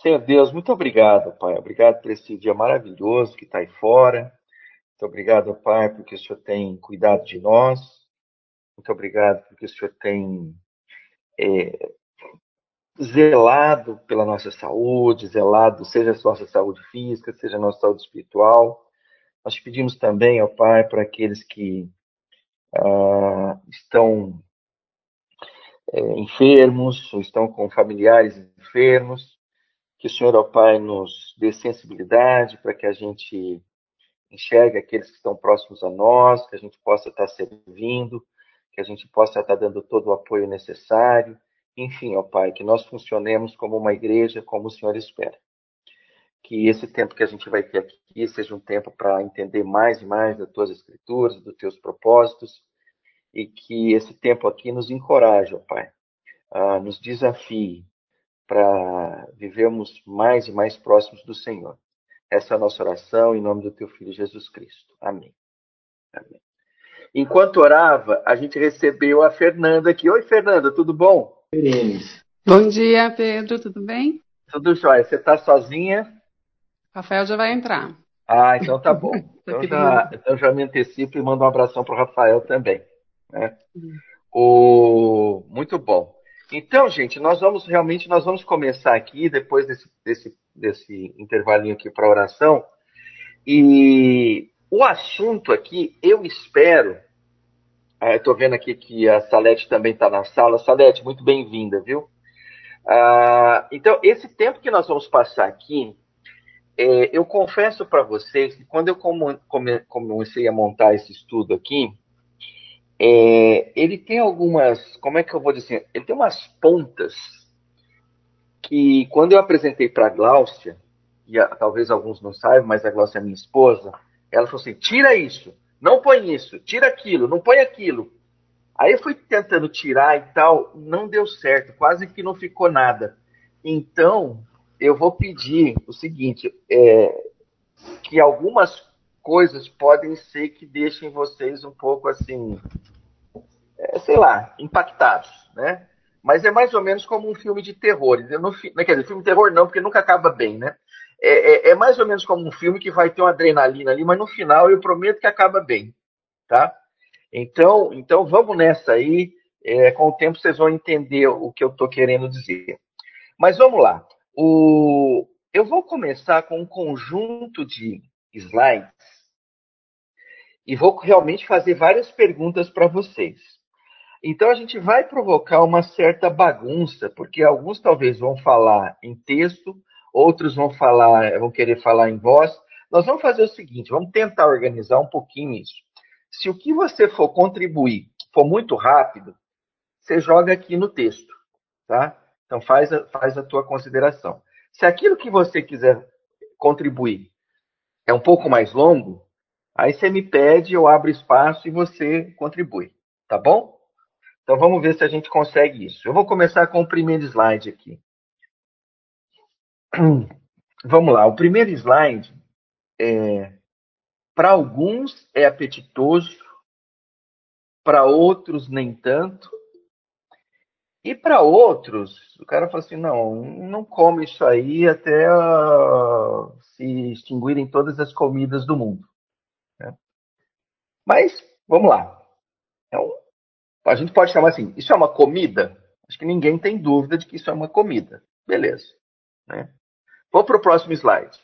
Senhor Deus, muito obrigado, Pai. Obrigado por esse dia maravilhoso que está aí fora. Muito obrigado, Pai, porque o Senhor tem cuidado de nós. Muito obrigado porque o Senhor tem é, zelado pela nossa saúde, zelado, seja a nossa saúde física, seja a nossa saúde espiritual. Nós pedimos também, ó Pai, para aqueles que ah, estão é, enfermos, ou estão com familiares enfermos, que o Senhor, ó Pai, nos dê sensibilidade para que a gente enxergue aqueles que estão próximos a nós, que a gente possa estar servindo, que a gente possa estar dando todo o apoio necessário enfim, ó Pai, que nós funcionemos como uma igreja, como o Senhor espera. Que esse tempo que a gente vai ter aqui seja um tempo para entender mais e mais das tuas escrituras, dos teus propósitos, e que esse tempo aqui nos encoraje, ó Pai, nos desafie para vivermos mais e mais próximos do Senhor. Essa é a nossa oração em nome do teu filho Jesus Cristo. Amém. Amém. Enquanto orava, a gente recebeu a Fernanda aqui. Oi, Fernanda, tudo bom? Bom dia, Pedro, tudo bem? Tudo jóia. Você está sozinha? Rafael já vai entrar. Ah, então tá bom. então, já, então já me antecipo e mando um abração para o Rafael também. Né? Uhum. O... Muito bom. Então, gente, nós vamos realmente nós vamos começar aqui, depois desse, desse, desse intervalinho aqui para oração. E o assunto aqui, eu espero ah, Estou vendo aqui que a Salete também está na sala. Salete, muito bem-vinda, viu? Ah, então, esse tempo que nós vamos passar aqui, é, eu confesso para vocês que quando eu comecei a montar esse estudo aqui, é, ele tem algumas, como é que eu vou dizer? Ele tem umas pontas que, quando eu apresentei para a Gláucia, e a, talvez alguns não saibam, mas a Gláucia é minha esposa, ela falou assim: tira isso. Não põe isso, tira aquilo, não põe aquilo. Aí eu fui tentando tirar e tal, não deu certo, quase que não ficou nada. Então, eu vou pedir o seguinte: é, que algumas coisas podem ser que deixem vocês um pouco assim, é, sei lá, impactados, né? Mas é mais ou menos como um filme de terror. Não, não quer dizer, filme de terror não, porque nunca acaba bem, né? É, é, é, mais ou menos como um filme que vai ter uma adrenalina ali, mas no final eu prometo que acaba bem, tá? Então, então vamos nessa aí. É, com o tempo vocês vão entender o que eu estou querendo dizer. Mas vamos lá. O, eu vou começar com um conjunto de slides e vou realmente fazer várias perguntas para vocês. Então a gente vai provocar uma certa bagunça, porque alguns talvez vão falar em texto, outros vão falar, vão querer falar em voz. Nós vamos fazer o seguinte, vamos tentar organizar um pouquinho isso. Se o que você for contribuir for muito rápido, você joga aqui no texto, tá? Então faz a, faz a tua consideração. Se aquilo que você quiser contribuir é um pouco mais longo, aí você me pede, eu abro espaço e você contribui, tá bom? Então vamos ver se a gente consegue isso. Eu vou começar com o primeiro slide aqui. Vamos lá, o primeiro slide, é, para alguns é apetitoso, para outros nem tanto, e para outros, o cara fala assim: não, não come isso aí até uh, se extinguirem todas as comidas do mundo. Né? Mas, vamos lá. A gente pode chamar assim: isso é uma comida? Acho que ninguém tem dúvida de que isso é uma comida. Beleza. Né? Vou para o próximo slide.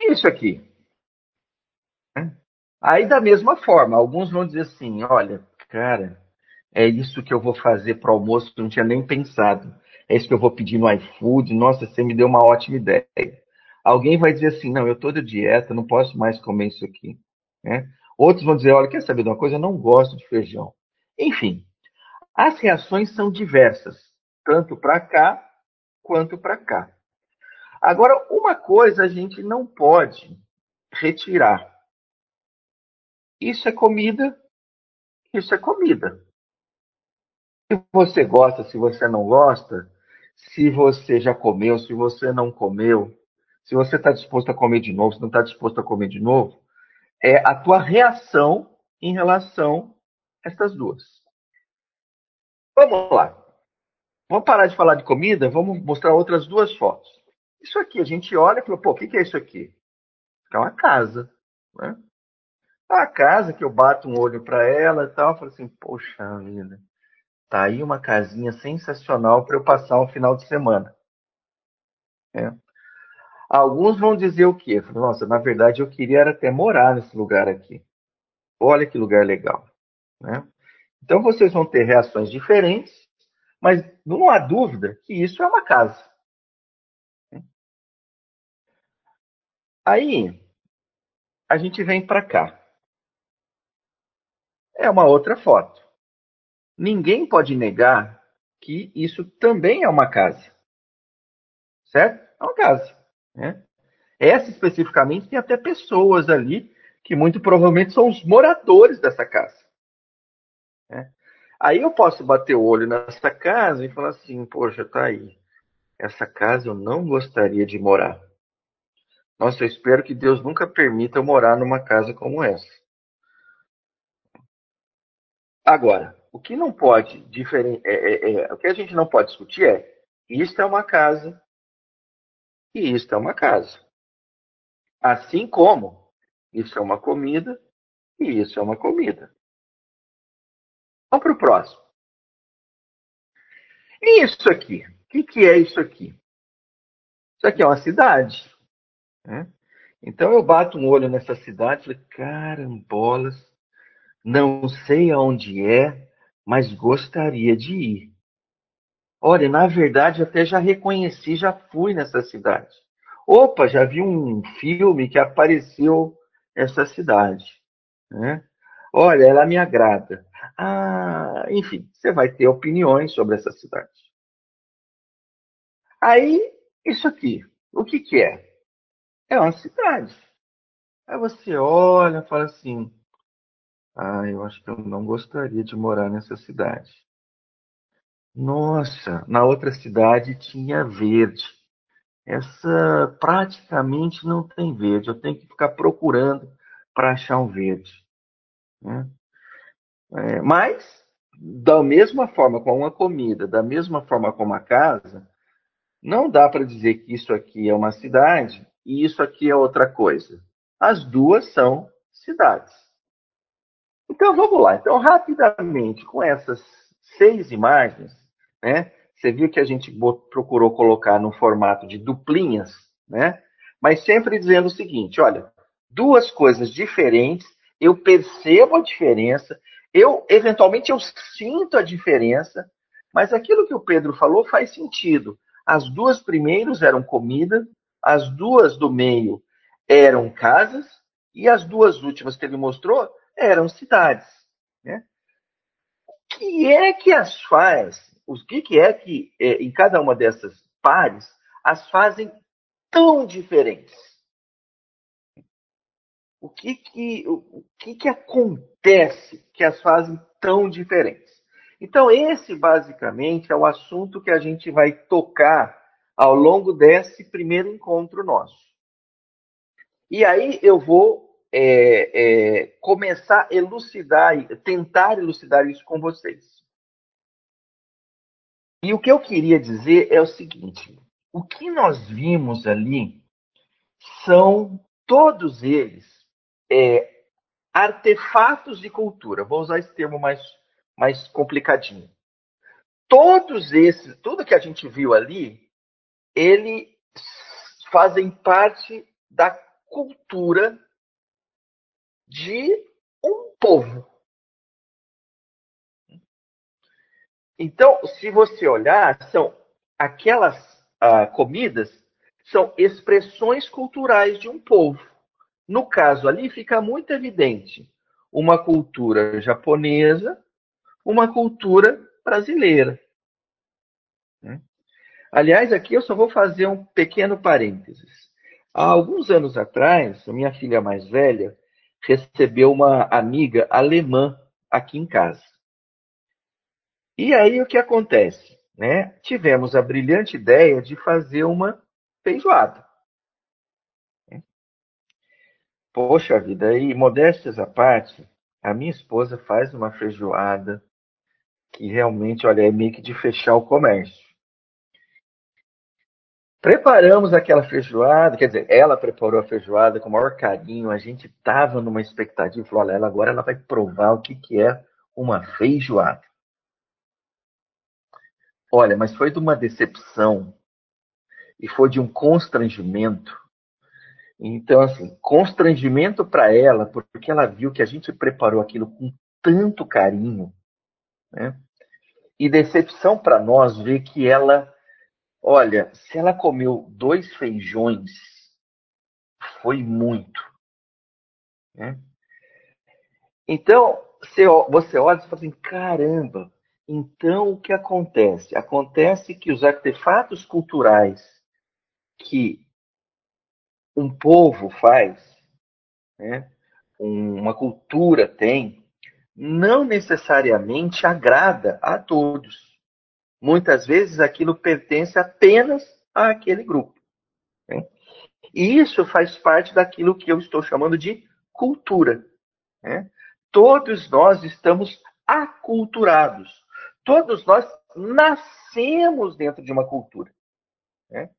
Isso aqui. Aí, da mesma forma, alguns vão dizer assim: olha, cara, é isso que eu vou fazer para almoço, não tinha nem pensado. É isso que eu vou pedir no iFood. Nossa, você me deu uma ótima ideia. Alguém vai dizer assim: não, eu estou de dieta, não posso mais comer isso aqui. Né? Outros vão dizer: olha, quer saber de uma coisa? Eu não gosto de feijão. Enfim, as reações são diversas tanto para cá quanto para cá. Agora, uma coisa a gente não pode retirar. Isso é comida, isso é comida. Se você gosta, se você não gosta, se você já comeu, se você não comeu, se você está disposto a comer de novo, se não está disposto a comer de novo, é a tua reação em relação a essas duas. Vamos lá. vamos parar de falar de comida, vamos mostrar outras duas fotos. Isso aqui, a gente olha e fala, pô, o que, que é isso aqui? É uma casa. Né? A casa que eu bato um olho para ela e tal, falo assim, poxa vida, tá aí uma casinha sensacional para eu passar um final de semana. É. Alguns vão dizer o quê? Nossa, na verdade eu queria até morar nesse lugar aqui. Olha que lugar legal. Né? Então vocês vão ter reações diferentes, mas não há dúvida que isso é uma casa. Aí a gente vem para cá é uma outra foto. Ninguém pode negar que isso também é uma casa. Certo? É uma casa. Né? Essa especificamente tem até pessoas ali que muito provavelmente são os moradores dessa casa. Né? Aí eu posso bater o olho nessa casa e falar assim: poxa, tá aí. Essa casa eu não gostaria de morar. Nossa, eu espero que Deus nunca permita eu morar numa casa como essa. Agora, o que não pode diferen... É, é, é, o que a gente não pode discutir é isto é uma casa e isto é uma casa. Assim como isso é uma comida e isso é uma comida. Vamos para o próximo. E isso aqui? O que, que é isso aqui? Isso aqui é uma cidade. Né? Então eu bato um olho nessa cidade e falei, carambolas, não sei aonde é, mas gostaria de ir. Olha, na verdade, até já reconheci, já fui nessa cidade. Opa, já vi um filme que apareceu essa cidade. Né? Olha, ela me agrada. Ah, enfim, você vai ter opiniões sobre essa cidade. Aí, isso aqui, o que, que é? É uma cidade. Aí você olha e fala assim: ah, eu acho que eu não gostaria de morar nessa cidade. Nossa, na outra cidade tinha verde. Essa praticamente não tem verde. Eu tenho que ficar procurando para achar um verde. Né? É, mas, da mesma forma com uma comida, da mesma forma com uma casa, não dá para dizer que isso aqui é uma cidade e isso aqui é outra coisa. As duas são cidades. Então vamos lá. Então, rapidamente, com essas seis imagens, né? Você viu que a gente procurou colocar no formato de duplinhas, né? Mas sempre dizendo o seguinte: olha, duas coisas diferentes, eu percebo a diferença, eu eventualmente eu sinto a diferença, mas aquilo que o Pedro falou faz sentido. As duas primeiras eram comida, as duas do meio eram casas, e as duas últimas que ele mostrou eram cidades. Né? O que é que as faz? O que, que é que é, em cada uma dessas pares as fazem tão diferentes? O que que, o que que acontece que as fazem tão diferentes? Então, esse basicamente é o assunto que a gente vai tocar ao longo desse primeiro encontro nosso. E aí eu vou é, é, começar a elucidar, tentar elucidar isso com vocês. E o que eu queria dizer é o seguinte: o que nós vimos ali são todos eles é, artefatos de cultura. Vou usar esse termo mais, mais complicadinho. Todos esses, tudo que a gente viu ali, eles fazem parte da cultura de um povo. Então, se você olhar, são aquelas ah, comidas são expressões culturais de um povo. No caso ali fica muito evidente uma cultura japonesa, uma cultura brasileira. Né? Aliás, aqui eu só vou fazer um pequeno parênteses. Há alguns anos atrás, a minha filha mais velha recebeu uma amiga alemã aqui em casa. E aí o que acontece? Né? Tivemos a brilhante ideia de fazer uma feijoada. Poxa vida, e modéstias à parte, a minha esposa faz uma feijoada que realmente, olha, é meio que de fechar o comércio. Preparamos aquela feijoada, quer dizer, ela preparou a feijoada com o maior carinho, a gente estava numa expectativa, falou, olha, ela, agora ela vai provar o que, que é uma feijoada. Olha, mas foi de uma decepção e foi de um constrangimento. Então, assim, constrangimento para ela, porque ela viu que a gente preparou aquilo com tanto carinho, né? E decepção para nós ver que ela, olha, se ela comeu dois feijões, foi muito. Né? Então, você olha e fala assim: caramba, então o que acontece? Acontece que os artefatos culturais que um povo faz, né, uma cultura tem, não necessariamente agrada a todos. Muitas vezes aquilo pertence apenas àquele grupo. Né? E isso faz parte daquilo que eu estou chamando de cultura. Né? Todos nós estamos aculturados. Todos nós nascemos dentro de uma cultura. Né?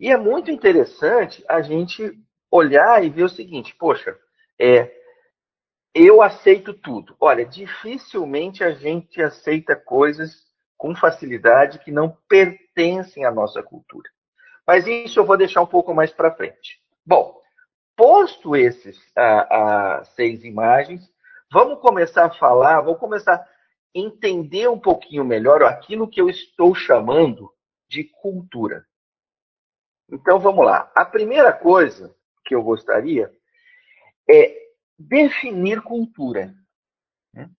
E é muito interessante a gente olhar e ver o seguinte: poxa, é, eu aceito tudo. Olha, dificilmente a gente aceita coisas com facilidade que não pertencem à nossa cultura. Mas isso eu vou deixar um pouco mais para frente. Bom, posto esses a, a seis imagens, vamos começar a falar, vamos começar entender um pouquinho melhor aquilo que eu estou chamando de cultura. Então vamos lá. A primeira coisa que eu gostaria é definir cultura. Né?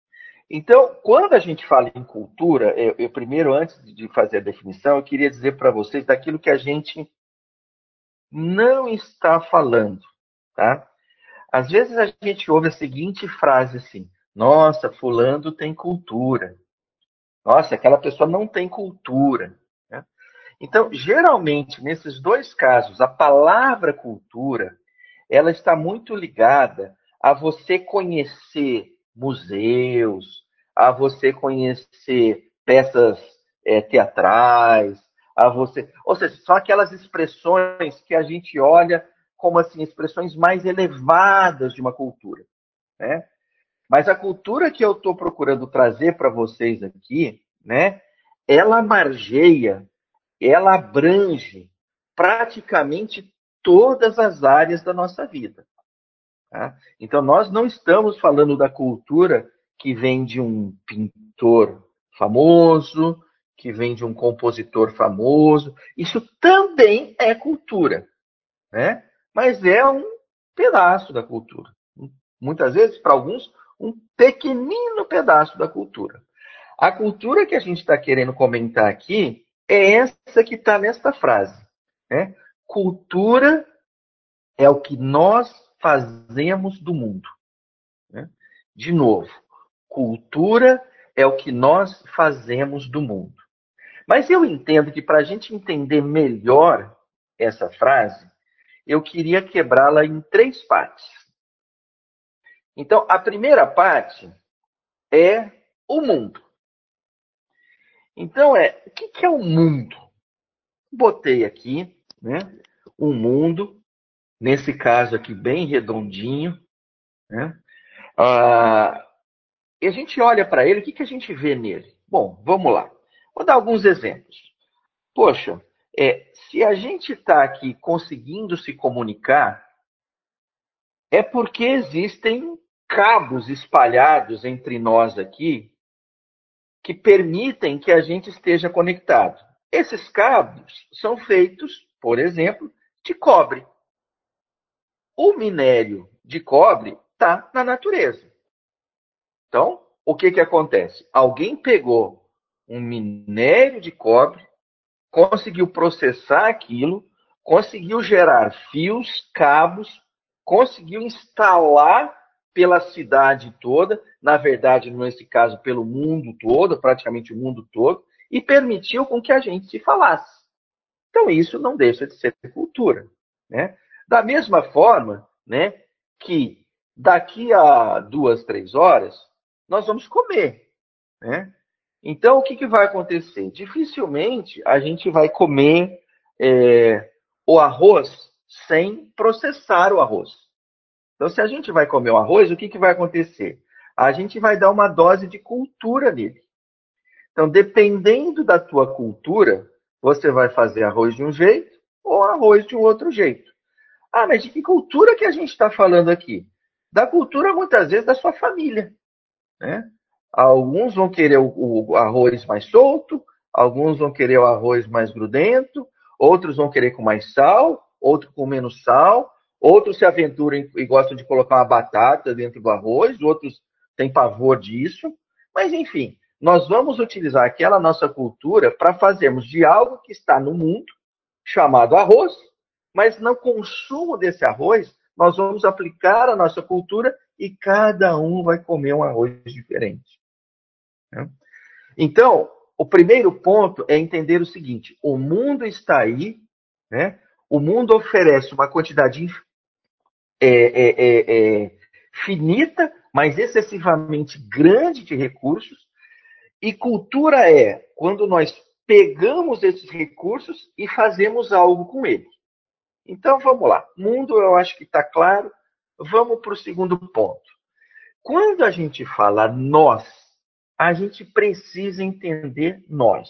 Então, quando a gente fala em cultura, eu, eu primeiro, antes de fazer a definição, eu queria dizer para vocês daquilo que a gente não está falando, tá? Às vezes a gente ouve a seguinte frase assim: Nossa, fulano tem cultura. Nossa, aquela pessoa não tem cultura. Né? Então, geralmente, nesses dois casos, a palavra cultura, ela está muito ligada a você conhecer museus, a você conhecer peças é, teatrais, a você, ou seja, são aquelas expressões que a gente olha como assim expressões mais elevadas de uma cultura, né? Mas a cultura que eu estou procurando trazer para vocês aqui, né? Ela margeia, ela abrange praticamente todas as áreas da nossa vida. Tá? Então, nós não estamos falando da cultura que vem de um pintor famoso, que vem de um compositor famoso. Isso também é cultura, né? mas é um pedaço da cultura. Muitas vezes, para alguns, um pequenino pedaço da cultura. A cultura que a gente está querendo comentar aqui é essa que está nesta frase. Né? Cultura é o que nós fazemos do mundo. Né? De novo, cultura é o que nós fazemos do mundo. Mas eu entendo que para a gente entender melhor essa frase, eu queria quebrá-la em três partes. Então, a primeira parte é o mundo. Então, é o que é o mundo? Botei aqui, né? O mundo nesse caso aqui bem redondinho, né? Ah, e a gente olha para ele, o que, que a gente vê nele? Bom, vamos lá. Vou dar alguns exemplos. Poxa, é, se a gente está aqui conseguindo se comunicar, é porque existem cabos espalhados entre nós aqui que permitem que a gente esteja conectado. Esses cabos são feitos, por exemplo, de cobre. O minério de cobre está na natureza. Então, o que, que acontece? Alguém pegou um minério de cobre, conseguiu processar aquilo, conseguiu gerar fios, cabos, conseguiu instalar pela cidade toda, na verdade, nesse caso, pelo mundo todo, praticamente o mundo todo, e permitiu com que a gente se falasse. Então, isso não deixa de ser cultura. Né? Da mesma forma né, que daqui a duas, três horas, nós vamos comer. Né? Então, o que, que vai acontecer? Dificilmente a gente vai comer é, o arroz sem processar o arroz. Então, se a gente vai comer o arroz, o que, que vai acontecer? A gente vai dar uma dose de cultura nele. Então, dependendo da tua cultura, você vai fazer arroz de um jeito ou arroz de um outro jeito. Ah, mas de que cultura que a gente está falando aqui? Da cultura, muitas vezes, da sua família. Né? Alguns vão querer o, o arroz mais solto, alguns vão querer o arroz mais grudento, outros vão querer com mais sal, outros com menos sal, outros se aventuram e gostam de colocar uma batata dentro do arroz, outros têm pavor disso. Mas, enfim, nós vamos utilizar aquela nossa cultura para fazermos de algo que está no mundo, chamado arroz, mas no consumo desse arroz, nós vamos aplicar a nossa cultura e cada um vai comer um arroz diferente. Né? Então, o primeiro ponto é entender o seguinte: o mundo está aí, né? o mundo oferece uma quantidade é, é, é, é, finita, mas excessivamente grande de recursos, e cultura é quando nós pegamos esses recursos e fazemos algo com eles. Então vamos lá. Mundo eu acho que está claro. Vamos para o segundo ponto. Quando a gente fala nós, a gente precisa entender nós.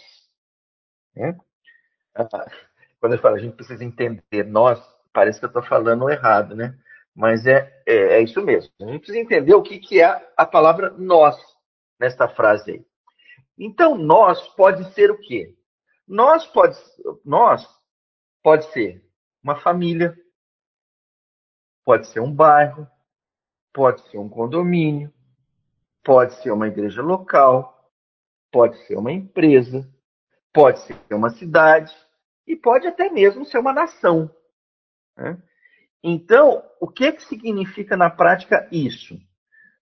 Né? Ah, quando eu falo a gente precisa entender nós, parece que eu estou falando errado, né? Mas é, é, é, isso mesmo. A gente precisa entender o que, que é a palavra nós nesta frase aí. Então, nós pode ser o quê? Nós pode, nós pode ser uma família, pode ser um bairro, pode ser um condomínio, pode ser uma igreja local, pode ser uma empresa, pode ser uma cidade e pode até mesmo ser uma nação. Né? Então, o que, que significa na prática isso?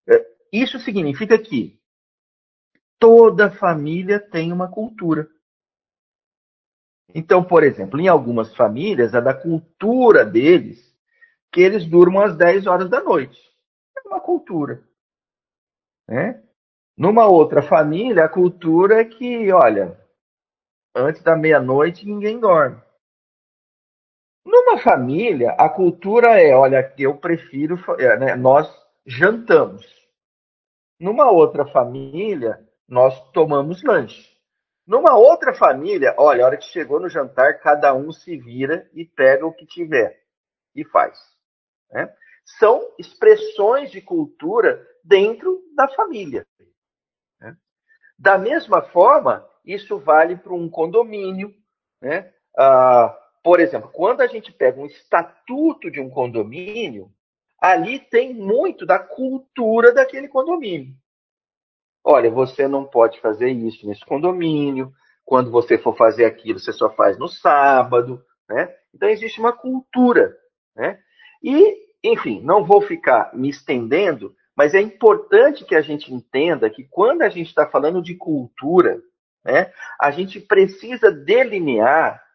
É, isso significa que toda família tem uma cultura. Então, por exemplo, em algumas famílias, é da cultura deles que eles durmam às 10 horas da noite. É uma cultura. Né? Numa outra família, a cultura é que, olha, antes da meia-noite ninguém dorme. Numa família, a cultura é, olha, eu prefiro, é, né, nós jantamos. Numa outra família, nós tomamos lanche. Numa outra família, olha, a hora que chegou no jantar, cada um se vira e pega o que tiver e faz. Né? São expressões de cultura dentro da família. Né? Da mesma forma, isso vale para um condomínio. Né? Ah, por exemplo, quando a gente pega um estatuto de um condomínio, ali tem muito da cultura daquele condomínio. Olha, você não pode fazer isso nesse condomínio. Quando você for fazer aquilo, você só faz no sábado, né? Então existe uma cultura, né? E, enfim, não vou ficar me estendendo, mas é importante que a gente entenda que quando a gente está falando de cultura, né, a gente precisa delinear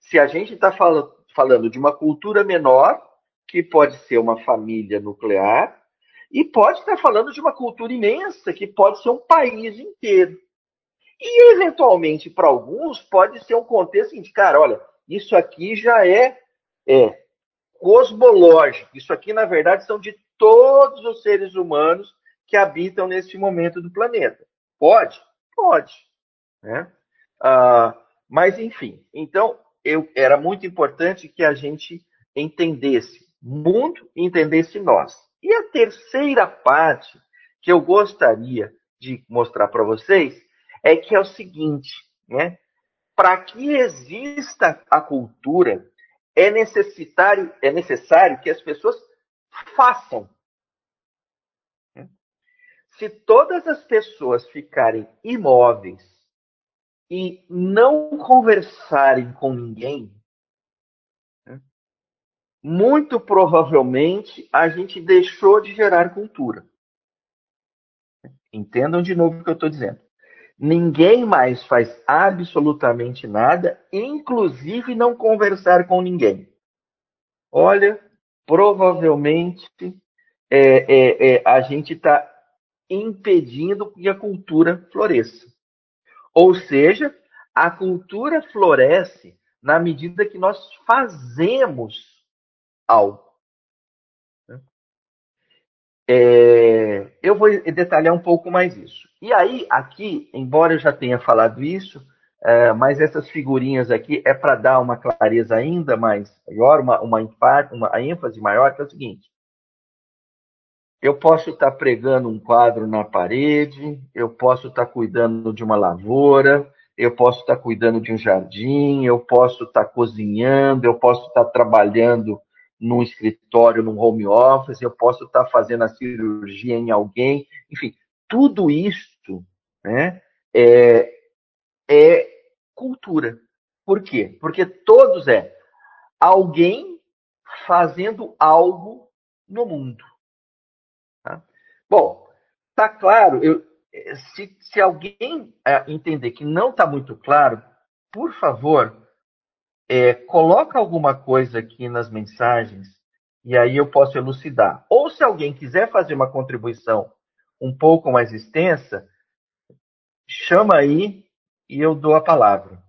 se a gente está falando de uma cultura menor, que pode ser uma família nuclear, e pode estar falando de uma cultura imensa, que pode ser um país inteiro. E, eventualmente, para alguns, pode ser um contexto de, cara, olha, isso aqui já é, é cosmológico. Isso aqui, na verdade, são de todos os seres humanos que habitam neste momento do planeta. Pode? Pode. Né? Ah, mas, enfim, então, eu, era muito importante que a gente entendesse mundo e entendesse nós. E a terceira parte que eu gostaria de mostrar para vocês é que é o seguinte, né? Para que exista a cultura, é necessário, é necessário que as pessoas façam. Se todas as pessoas ficarem imóveis e não conversarem com ninguém, muito provavelmente a gente deixou de gerar cultura. Entendam de novo o que eu estou dizendo. Ninguém mais faz absolutamente nada, inclusive não conversar com ninguém. Olha, provavelmente é, é, é, a gente está impedindo que a cultura floresça. Ou seja, a cultura floresce na medida que nós fazemos algo. É, eu vou detalhar um pouco mais isso. E aí, aqui, embora eu já tenha falado isso, é, mas essas figurinhas aqui é para dar uma clareza ainda mais maior, uma, uma, uma ênfase maior, que é o seguinte. Eu posso estar pregando um quadro na parede, eu posso estar cuidando de uma lavoura, eu posso estar cuidando de um jardim, eu posso estar cozinhando, eu posso estar trabalhando num escritório, num home office, eu posso estar fazendo a cirurgia em alguém, enfim, tudo isso né, é, é cultura. Por quê? Porque todos é alguém fazendo algo no mundo. Bom, tá claro, eu, se, se alguém é, entender que não está muito claro, por favor, é, coloca alguma coisa aqui nas mensagens e aí eu posso elucidar. Ou se alguém quiser fazer uma contribuição um pouco mais extensa, chama aí e eu dou a palavra.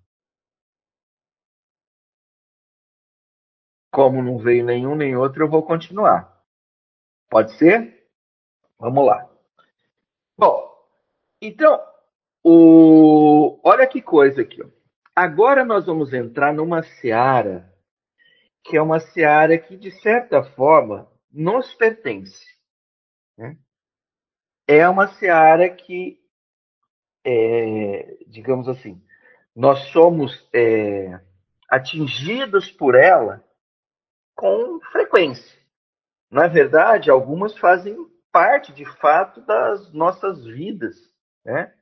Como não veio nenhum nem outro, eu vou continuar. Pode ser? Vamos lá. Bom, então, o... olha que coisa aqui. Ó. Agora nós vamos entrar numa seara que é uma seara que, de certa forma, nos pertence. Né? É uma seara que, é, digamos assim, nós somos é, atingidos por ela com frequência. Na verdade, algumas fazem parte, de fato, das nossas vidas, né?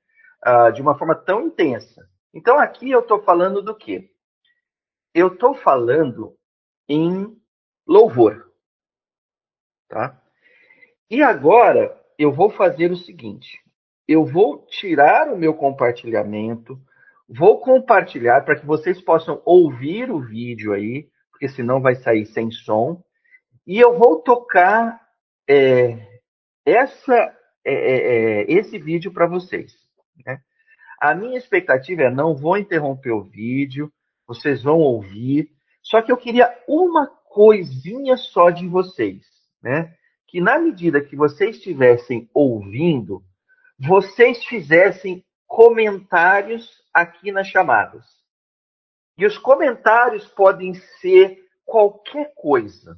Ah, de uma forma tão intensa. Então aqui eu estou falando do quê? Eu estou falando em louvor. Tá? E agora eu vou fazer o seguinte: eu vou tirar o meu compartilhamento, vou compartilhar para que vocês possam ouvir o vídeo aí, porque senão vai sair sem som, e eu vou tocar é, essa, é, é, é esse vídeo para vocês. Né? A minha expectativa é não vou interromper o vídeo, vocês vão ouvir. Só que eu queria uma coisinha só de vocês, né? Que na medida que vocês estivessem ouvindo, vocês fizessem comentários aqui nas chamadas. E os comentários podem ser qualquer coisa.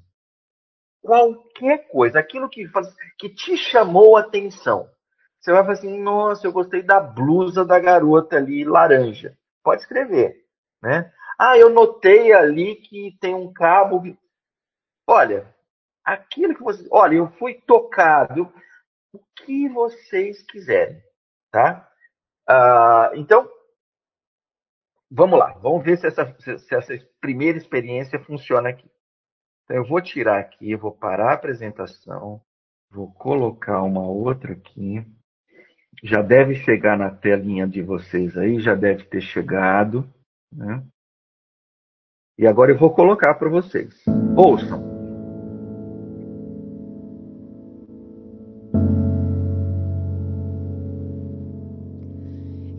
Qualquer coisa. Aquilo que, faz, que te chamou a atenção. Você vai falar assim, nossa, eu gostei da blusa da garota ali, laranja. Pode escrever, né? Ah, eu notei ali que tem um cabo. Olha, aquilo que vocês. Olha, eu fui tocado. O que vocês quiserem, tá? Ah, então, vamos lá. Vamos ver se essa, se essa primeira experiência funciona aqui. Então, eu vou tirar aqui, vou parar a apresentação, vou colocar uma outra aqui já deve chegar na telinha de vocês aí, já deve ter chegado. Né? E agora eu vou colocar para vocês. Ouçam.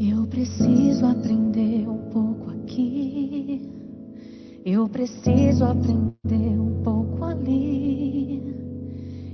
Eu preciso aprender um pouco aqui. Eu preciso aprender um.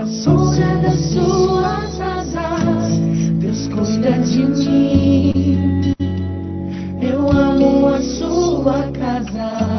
A sombra das suas asas, Deus cuida de mim. Eu amo a sua casa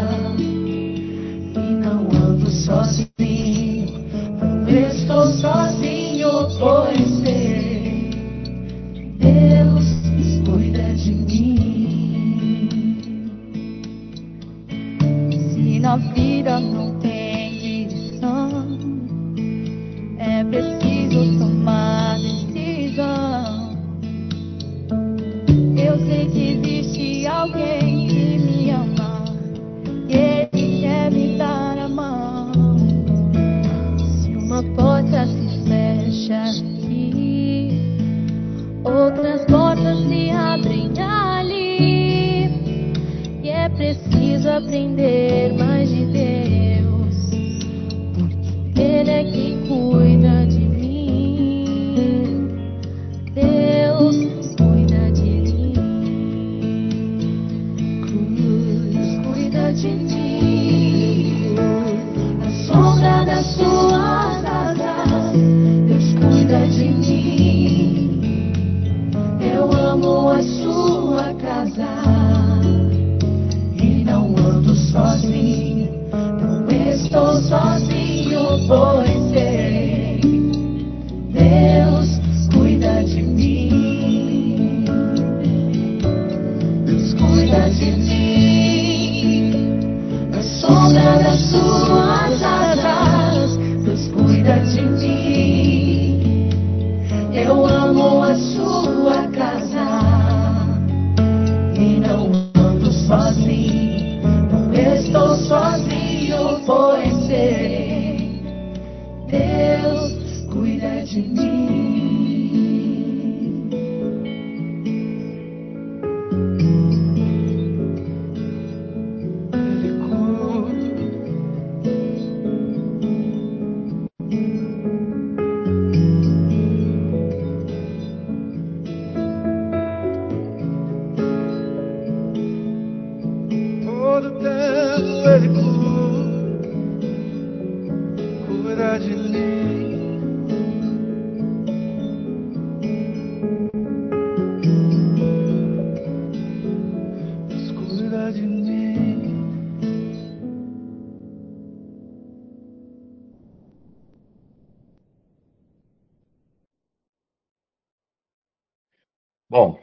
Bom,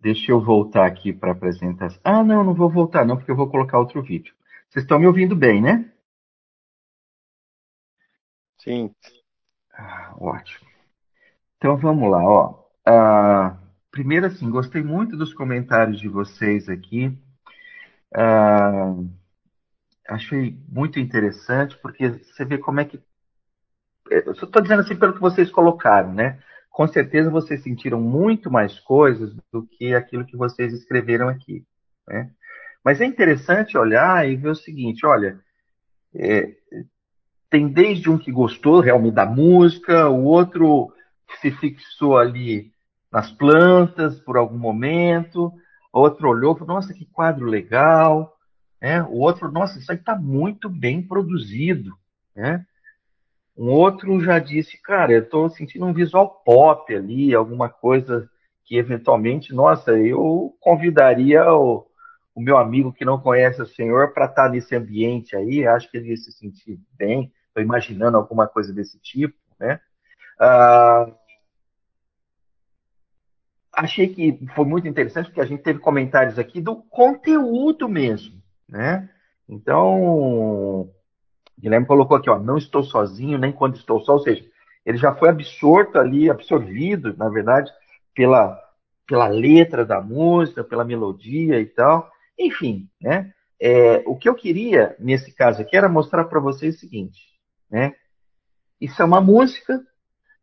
deixa eu voltar aqui para a apresentação. Ah, não, não vou voltar não, porque eu vou colocar outro vídeo. Vocês estão me ouvindo bem, né? Sim. Ah, ótimo. Então vamos lá, ó. Ah, primeiro, assim, gostei muito dos comentários de vocês aqui. Ah, achei muito interessante, porque você vê como é que. Eu só estou dizendo assim pelo que vocês colocaram, né? Com certeza vocês sentiram muito mais coisas do que aquilo que vocês escreveram aqui, né? Mas é interessante olhar e ver o seguinte: olha, é, tem desde um que gostou realmente da música, o outro se fixou ali nas plantas por algum momento, outro olhou e falou, nossa, que quadro legal, né? o outro, nossa, isso aí está muito bem produzido. Né? Um outro já disse, cara, eu estou sentindo um visual pop ali, alguma coisa que eventualmente, nossa, eu convidaria o, o meu amigo que não conhece o Senhor para estar nesse ambiente aí, acho que ele ia se sentir bem, estou imaginando alguma coisa desse tipo, né? Ah, achei que foi muito interessante porque a gente teve comentários aqui do conteúdo mesmo, né? Então, Guilherme colocou aqui, ó, não estou sozinho nem quando estou só, ou seja, ele já foi absorto ali, absorvido, na verdade, pela, pela letra da música, pela melodia e tal. Enfim, né? É, o que eu queria nesse caso aqui era mostrar para vocês o seguinte, né? Isso é uma música.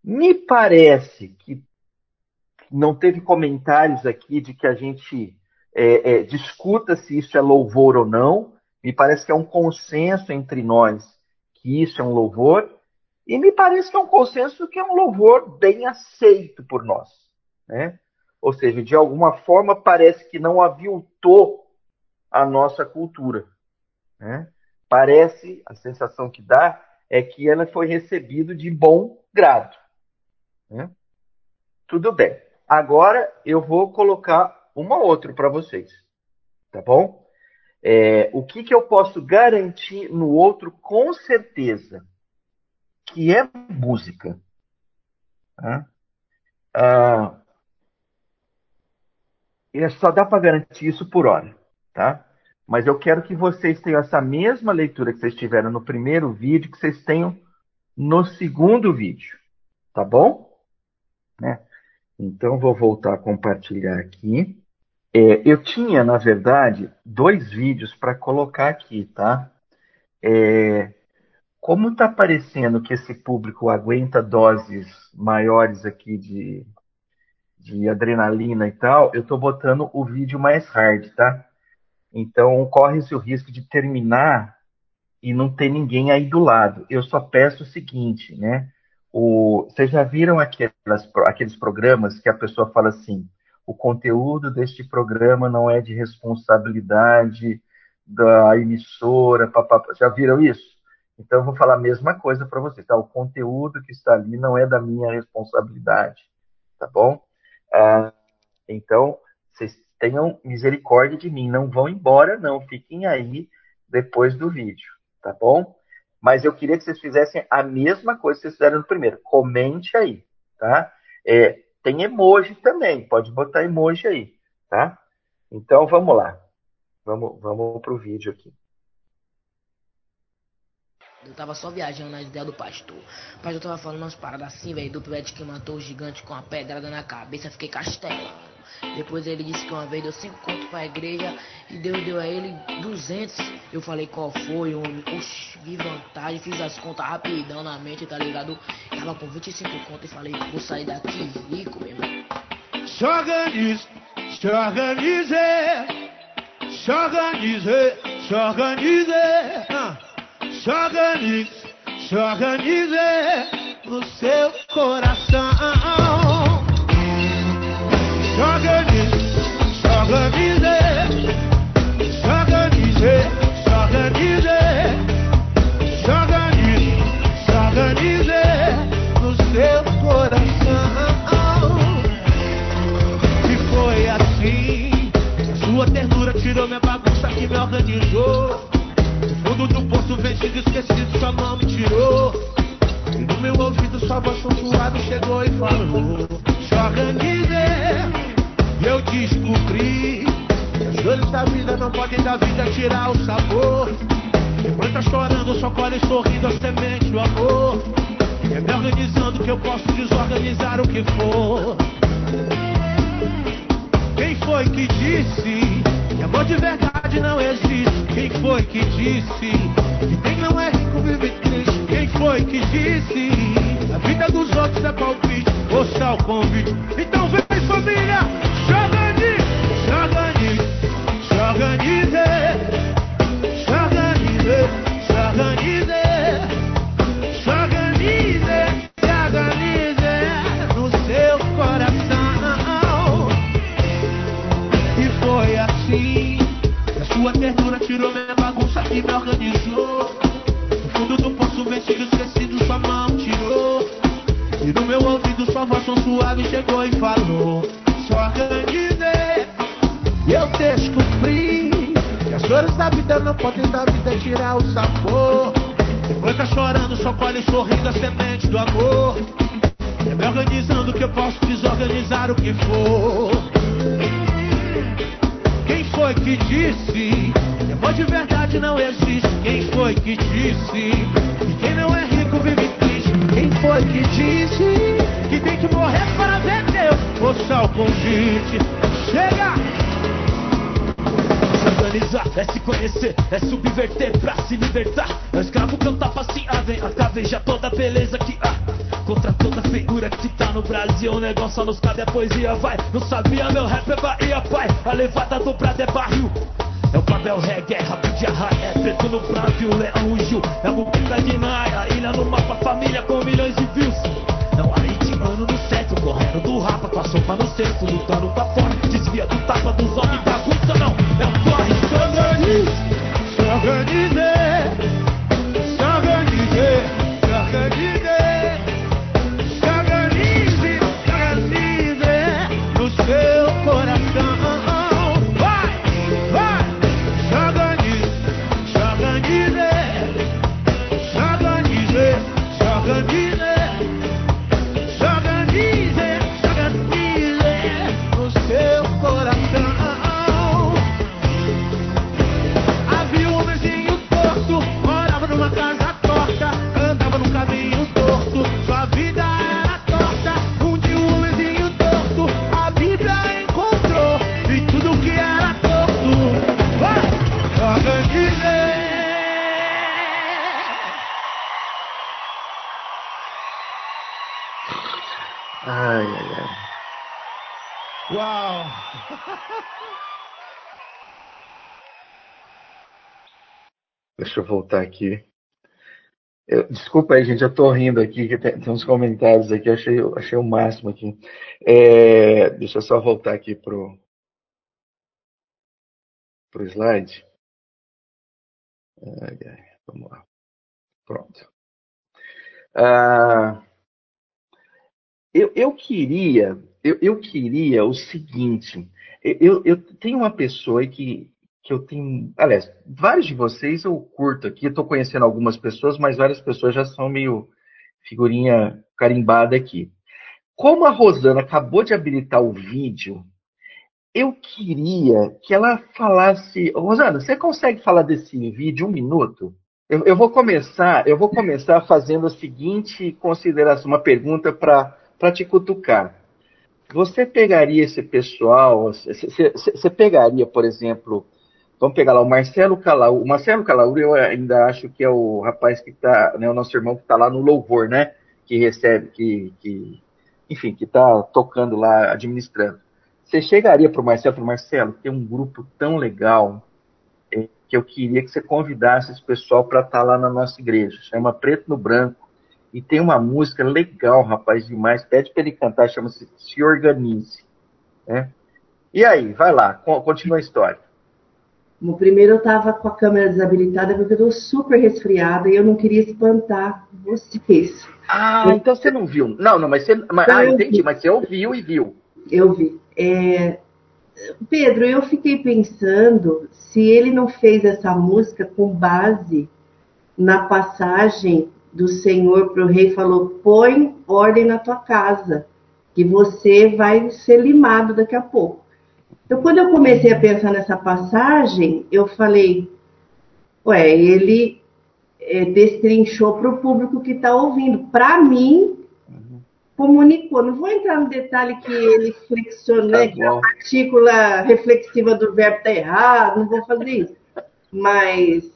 Me parece que não teve comentários aqui de que a gente é, é, discuta se isso é louvor ou não. Me parece que é um consenso entre nós que isso é um louvor. E me parece que é um consenso que é um louvor bem aceito por nós. Né? Ou seja, de alguma forma parece que não aviltou a nossa cultura. Né? Parece, a sensação que dá é que ela foi recebida de bom grado. Né? Tudo bem. Agora eu vou colocar uma outra para vocês. Tá bom? É, o que, que eu posso garantir no outro com certeza? Que é música. Tá? Ah, e só dá para garantir isso por hora, tá? Mas eu quero que vocês tenham essa mesma leitura que vocês tiveram no primeiro vídeo, que vocês tenham no segundo vídeo, tá bom? Né? Então vou voltar a compartilhar aqui. É, eu tinha, na verdade, dois vídeos para colocar aqui, tá? É, como está parecendo que esse público aguenta doses maiores aqui de, de adrenalina e tal, eu tô botando o vídeo mais hard, tá? Então corre-se o risco de terminar e não ter ninguém aí do lado. Eu só peço o seguinte, né? O, vocês já viram aquelas, aqueles programas que a pessoa fala assim: o conteúdo deste programa não é de responsabilidade da emissora, papapá. já viram isso? Então eu vou falar a mesma coisa para vocês, tá? O conteúdo que está ali não é da minha responsabilidade, tá bom? Ah, então vocês tenham misericórdia de mim, não vão embora, não, fiquem aí depois do vídeo, tá bom? Mas eu queria que vocês fizessem a mesma coisa que vocês fizeram no primeiro. Comente aí, tá? É, tem emoji também, pode botar emoji aí, tá? Então vamos lá. Vamos, vamos pro vídeo aqui. Eu tava só viajando na ideia do pastor. O pastor tava falando umas paradas assim, velho, do pivete que matou o gigante com a pedrada na cabeça. Fiquei castelando. Depois ele disse que uma vez deu cinco contos pra igreja e Deus deu a ele 200. Eu falei qual foi, homem. Oxi, vi vantagem, fiz as contas rapidão na mente, tá ligado? Tava com 25 contos e falei, vou sair daqui rico, meu irmão. Se organize, se organize, se organize, se organize, se organize, se organize no seu coração. Chegou e falou Se organize E eu descobri Que as dores da vida não podem da vida tirar o sabor Enquanto tá chorando, só colhe sorrindo a semente do amor É me organizando que eu posso desorganizar o que for Quem foi que disse que amor de verdade não existe? Quem foi que disse que quem não é rico vive triste? Quem foi que disse a vida dos outros é palpite? Ou só o convite? Então vem família, se organize, se organize, se organize, se organize, se no seu coração. E foi assim que a sua ternura tirou minha bagunça e me organizou. Sua tão suave chegou e falou. Se organize. E eu descobri que as dores da vida não podem da vida tirar o sabor. Depois tá chorando, só colhe sorrindo a semente do amor. É me organizando que eu posso desorganizar o que for. Quem foi que disse que amor de verdade não existe? Quem foi que disse que quem não é rico vive triste? Quem foi que disse tem que morrer para ver Deus? Só o convite? Chega! Se organizar é se conhecer, é subverter pra se libertar. É o escravo canta passear, vem a caveja toda beleza que há. Contra toda figura que tá no Brasil, o negócio só nos cabe a poesia, vai. Não sabia, meu rap é Bahia, pai. A levada dobrada é barril. É o Babel reggae, é rap de arraia, é preto no Brasil, leão e Gil. É muqueca de Naia, ilha no mapa, família com milhões de views. Correndo do rapa, com a sopa no cesto, lutando pra fora. Desvia do tapa dos homens, bagunça não, é um corre. Se organize, Deixa eu voltar aqui. Eu, desculpa aí, gente, eu tô rindo aqui, que tem, tem uns comentários aqui, achei, achei o máximo aqui. É, deixa eu só voltar aqui pro, pro slide. Vamos lá. Pronto. Ah, eu, eu queria, eu, eu queria o seguinte. Eu, eu tenho uma pessoa que, que eu tenho. Aliás, vários de vocês eu curto aqui, estou conhecendo algumas pessoas, mas várias pessoas já são meio figurinha carimbada aqui. Como a Rosana acabou de habilitar o vídeo, eu queria que ela falasse. Rosana, você consegue falar desse vídeo um minuto? Eu, eu vou começar, eu vou começar fazendo a seguinte consideração, uma pergunta para te cutucar. Você pegaria esse pessoal, você, você pegaria, por exemplo, Vamos pegar lá o Marcelo Calaú. O Marcelo Calaú, eu ainda acho que é o rapaz que está, né, o nosso irmão que está lá no louvor, né? Que recebe, que, que enfim, que está tocando lá, administrando. Você chegaria para o Marcelo, para Marcelo, tem um grupo tão legal é, que eu queria que você convidasse esse pessoal para estar tá lá na nossa igreja. Chama Preto no Branco. E tem uma música legal, rapaz, demais. Pede para ele cantar, chama-se Se Organize. Né? E aí, vai lá, continua a história. No primeiro eu estava com a câmera desabilitada porque eu estou super resfriada e eu não queria espantar vocês. Ah, eu... então você não viu. Não, não, mas você. Mas, ah, entendi, mas você ouviu e viu. Eu vi. É... Pedro, eu fiquei pensando se ele não fez essa música com base na passagem do Senhor para o rei falou: põe ordem na tua casa, que você vai ser limado daqui a pouco. Então, quando eu comecei a pensar nessa passagem, eu falei, ué, ele é, destrinchou para o público que está ouvindo. Para mim, comunicou. Não vou entrar no detalhe que ele flexionou, né, que a partícula reflexiva do verbo está errado, não vou fazer isso. Mas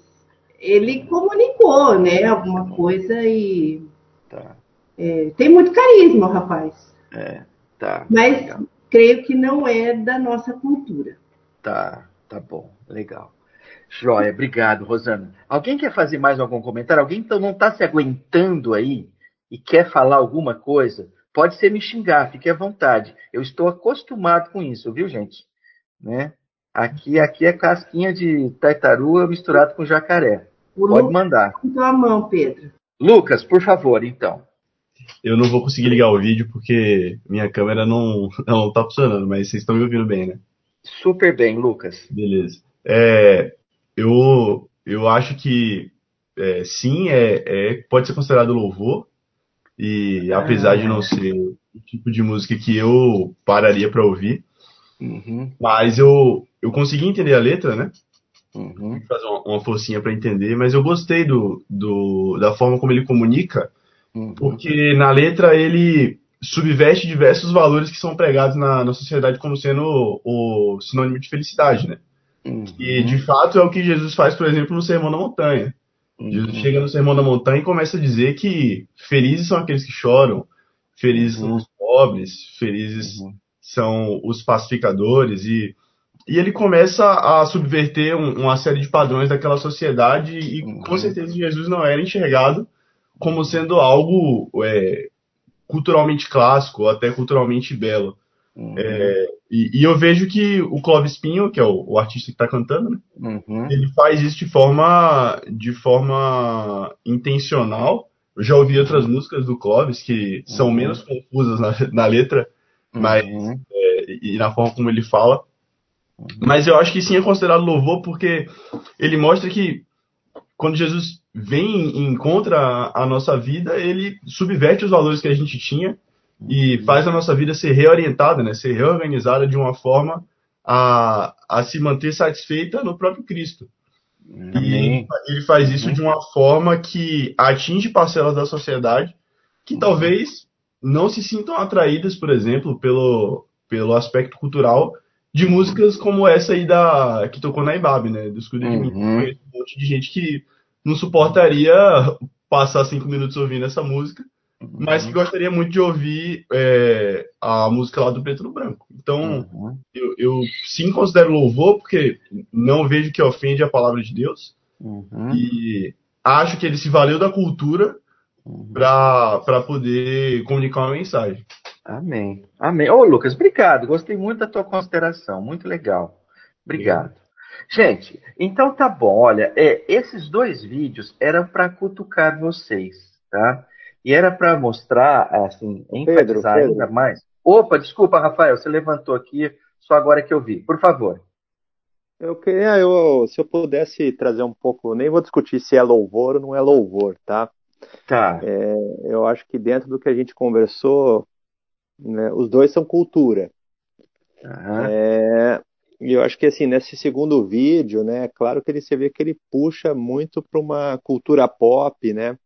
ele comunicou, né, alguma coisa e tá. é, tem muito carisma, rapaz. É, tá. Mas legal creio que não é da nossa cultura. Tá, tá bom, legal. Joia, obrigado, Rosana. Alguém quer fazer mais algum comentário? Alguém então não está se aguentando aí e quer falar alguma coisa? Pode ser me xingar, fique à vontade. Eu estou acostumado com isso, viu, gente? Né? Aqui, aqui é casquinha de tartaruga misturado com jacaré. O Pode Lucas mandar. Com tua mão, Pedro. Lucas, por favor, então. Eu não vou conseguir ligar o vídeo porque minha câmera não, não tá funcionando, mas vocês estão me ouvindo bem, né? Super bem, Lucas. Beleza. É, eu, eu acho que é, sim, é, é, pode ser considerado louvor, e apesar de não ah. ser o tipo de música que eu pararia para ouvir, uhum. mas eu, eu consegui entender a letra, né? Uhum. Fazer uma, uma forcinha para entender, mas eu gostei do, do, da forma como ele comunica. Porque na letra ele subveste diversos valores que são pregados na, na sociedade como sendo o, o sinônimo de felicidade, né? Uhum. E de fato é o que Jesus faz, por exemplo, no Sermão da Montanha. Uhum. Jesus chega no Sermão da Montanha e começa a dizer que felizes são aqueles que choram, felizes são uhum. os pobres, felizes uhum. são os pacificadores e e ele começa a subverter um, uma série de padrões daquela sociedade e com uhum. certeza Jesus não era enxergado como sendo algo é, culturalmente clássico ou até culturalmente belo. Uhum. É, e, e, eu vejo que o Clóvis Pinho, que é o, o artista que está cantando, né, uhum. ele faz isso de forma, de forma intencional. Eu já ouvi outras músicas do Clóvis que são uhum. menos confusas na, na letra, mas uhum. é, e na forma como ele fala. Uhum. Mas eu acho que sim é considerado louvor porque ele mostra que quando Jesus vem e encontra a nossa vida, ele subverte os valores que a gente tinha e faz a nossa vida ser reorientada, né, ser reorganizada de uma forma a, a se manter satisfeita no próprio Cristo. Amém. E ele faz isso de uma forma que atinge parcelas da sociedade que talvez não se sintam atraídas, por exemplo, pelo, pelo aspecto cultural de músicas como essa aí da que tocou na Ibabe, né? Do Escudo de Mim. Um monte de gente que não suportaria passar cinco minutos ouvindo essa música mas que gostaria muito de ouvir é, a música lá do Preto no Branco. Então, Uhum. eu, eu sim considero louvor, porque não vejo que ofende a palavra de Deus, Uhum. e acho que ele se valeu da cultura Uhum. para poder comunicar uma mensagem. Amém. Amém. Ô, Lucas, obrigado. Gostei muito da tua consideração. Muito legal. Obrigado. Gente, então tá bom. Olha, é, esses dois vídeos eram para cutucar vocês, tá? E era para mostrar, assim, enfatizar Pedro. ainda mais. Opa, desculpa, Rafael, você levantou aqui só agora que eu vi. Por favor. Eu queria, eu, se eu pudesse trazer um pouco, nem vou discutir se é louvor ou não é louvor, tá? Tá. Eu acho que dentro do que a gente conversou, né, os dois são cultura. É, e eu acho que assim, nesse segundo vídeo, né, claro que ele você vê que ele puxa muito para uma cultura pop, né?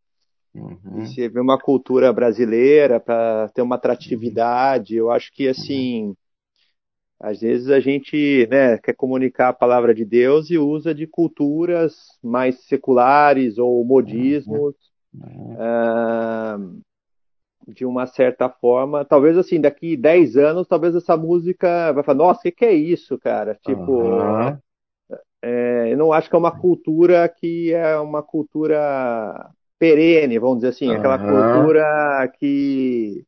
Uhum. Você vê uma cultura brasileira para ter uma atratividade. Eu acho que assim, às vezes a gente, né, quer comunicar a palavra de Deus e usa de culturas mais seculares ou modismos. Uhum. ah, de uma certa forma, talvez assim, daqui 10 anos, talvez essa música vai falar, nossa, o que, que é isso, cara? Tipo, Aham. é, eu não acho que é uma cultura que é uma cultura perene, vamos dizer assim, aquela Aham. cultura que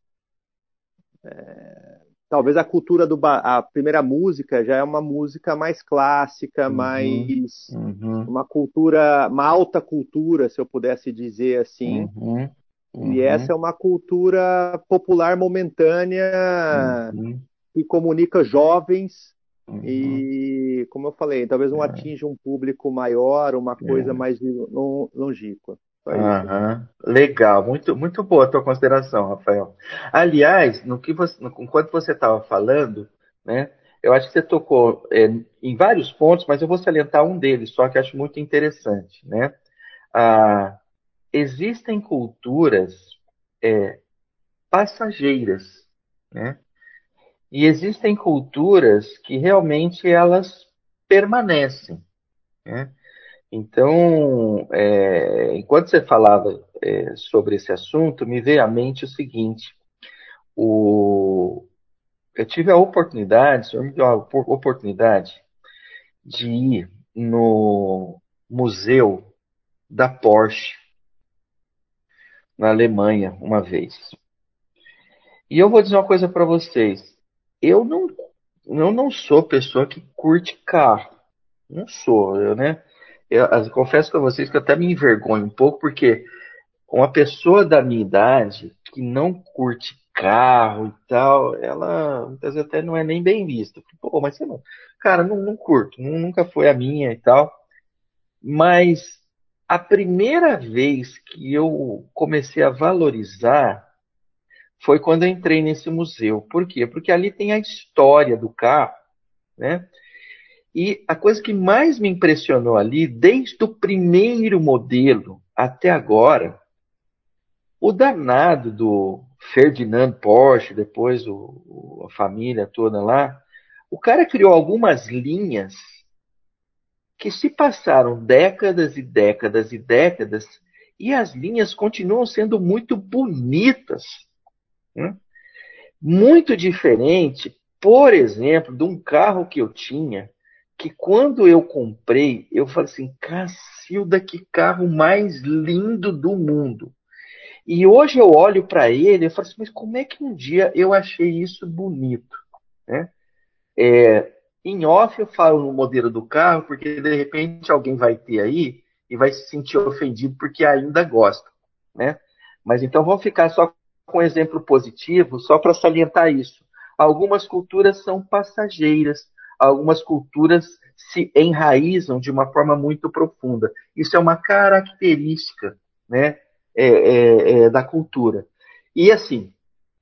é, talvez a cultura do a primeira música já é uma música mais clássica, Uhum. mais Uhum. uma cultura, uma alta cultura, se eu pudesse dizer assim. Uhum. E essa é uma cultura popular momentânea Uhum. que comunica jovens Uhum. e, como eu falei, talvez não atinja um público maior, uma coisa É. mais lon- longínqua. Aham. Legal, muito, muito boa a tua consideração, Rafael. Aliás, no que você, enquanto você estava falando, né, eu acho que você tocou é, em vários pontos, mas eu vou salientar um deles, só que acho muito interessante, né? Ah, existem culturas é, passageiras, né? E existem culturas que realmente elas permanecem, né? Então, é, enquanto você falava é, sobre esse assunto, me veio à mente o seguinte: o, eu tive a oportunidade, o me deu a opor- oportunidade de ir no museu da Porsche na Alemanha uma vez. E eu vou dizer uma coisa para vocês: eu não, eu não sou pessoa que curte carro, não sou, eu, né? Eu, eu confesso para vocês que eu até me envergonho um pouco, porque uma pessoa da minha idade que não curte carro e tal, ela muitas vezes até não é nem bem vista. Pô, mas você não. Cara, não, não curto, nu- nunca foi a minha e tal. Mas a primeira vez que eu comecei a valorizar foi quando eu entrei nesse museu. Por quê? Porque ali tem a história do carro, né? E a coisa que mais me impressionou ali, desde o primeiro modelo até agora, o danado do Ferdinand Porsche, depois o, a família toda lá, o cara criou algumas linhas que se passaram décadas e décadas e décadas e as linhas continuam sendo muito bonitas. né? Muito diferente, por exemplo, de um carro que eu tinha, que quando eu comprei, eu falei assim, Cacilda, que carro mais lindo do mundo. E hoje eu olho para ele e falo assim, mas como é que um dia eu achei isso bonito? Né? É, em off eu falo no modelo do carro, porque de repente alguém vai ter aí e vai se sentir ofendido porque ainda gosta. Né? Mas então vamos ficar só com um exemplo positivo, só para salientar isso. Algumas culturas são passageiras, algumas culturas se enraizam de uma forma muito profunda. Isso é uma característica né, é, é, é, da cultura. E assim,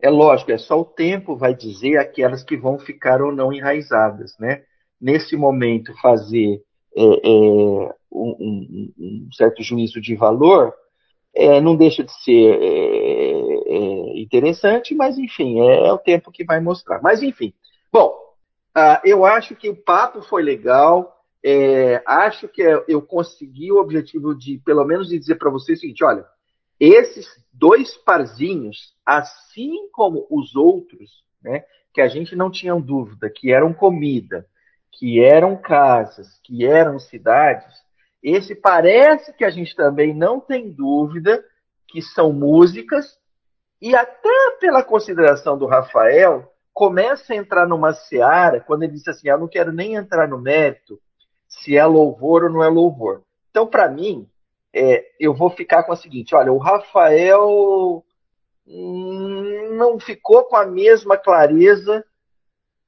é lógico, é só o tempo vai dizer aquelas que vão ficar ou não enraizadas. Né? Nesse momento, fazer é, um, um, um, certo juízo de valor é, não deixa de ser é, interessante, mas enfim, é, o tempo que vai mostrar. Mas enfim, bom, uh, eu acho que o papo foi legal. É, acho que eu consegui o objetivo de, pelo menos, de dizer para vocês o seguinte: olha, esses dois parzinhos, assim como os outros, né, que a gente não tinha dúvida que eram comida, que eram casas, que eram cidades, esse parece que a gente também não tem dúvida que são músicas, e até pela consideração do Rafael, começa a entrar numa seara, quando ele disse assim: Eu não quero nem entrar no mérito se é louvor ou não é louvor. Então, para mim, é, eu vou ficar com a seguinte: olha, o Rafael não ficou com a mesma clareza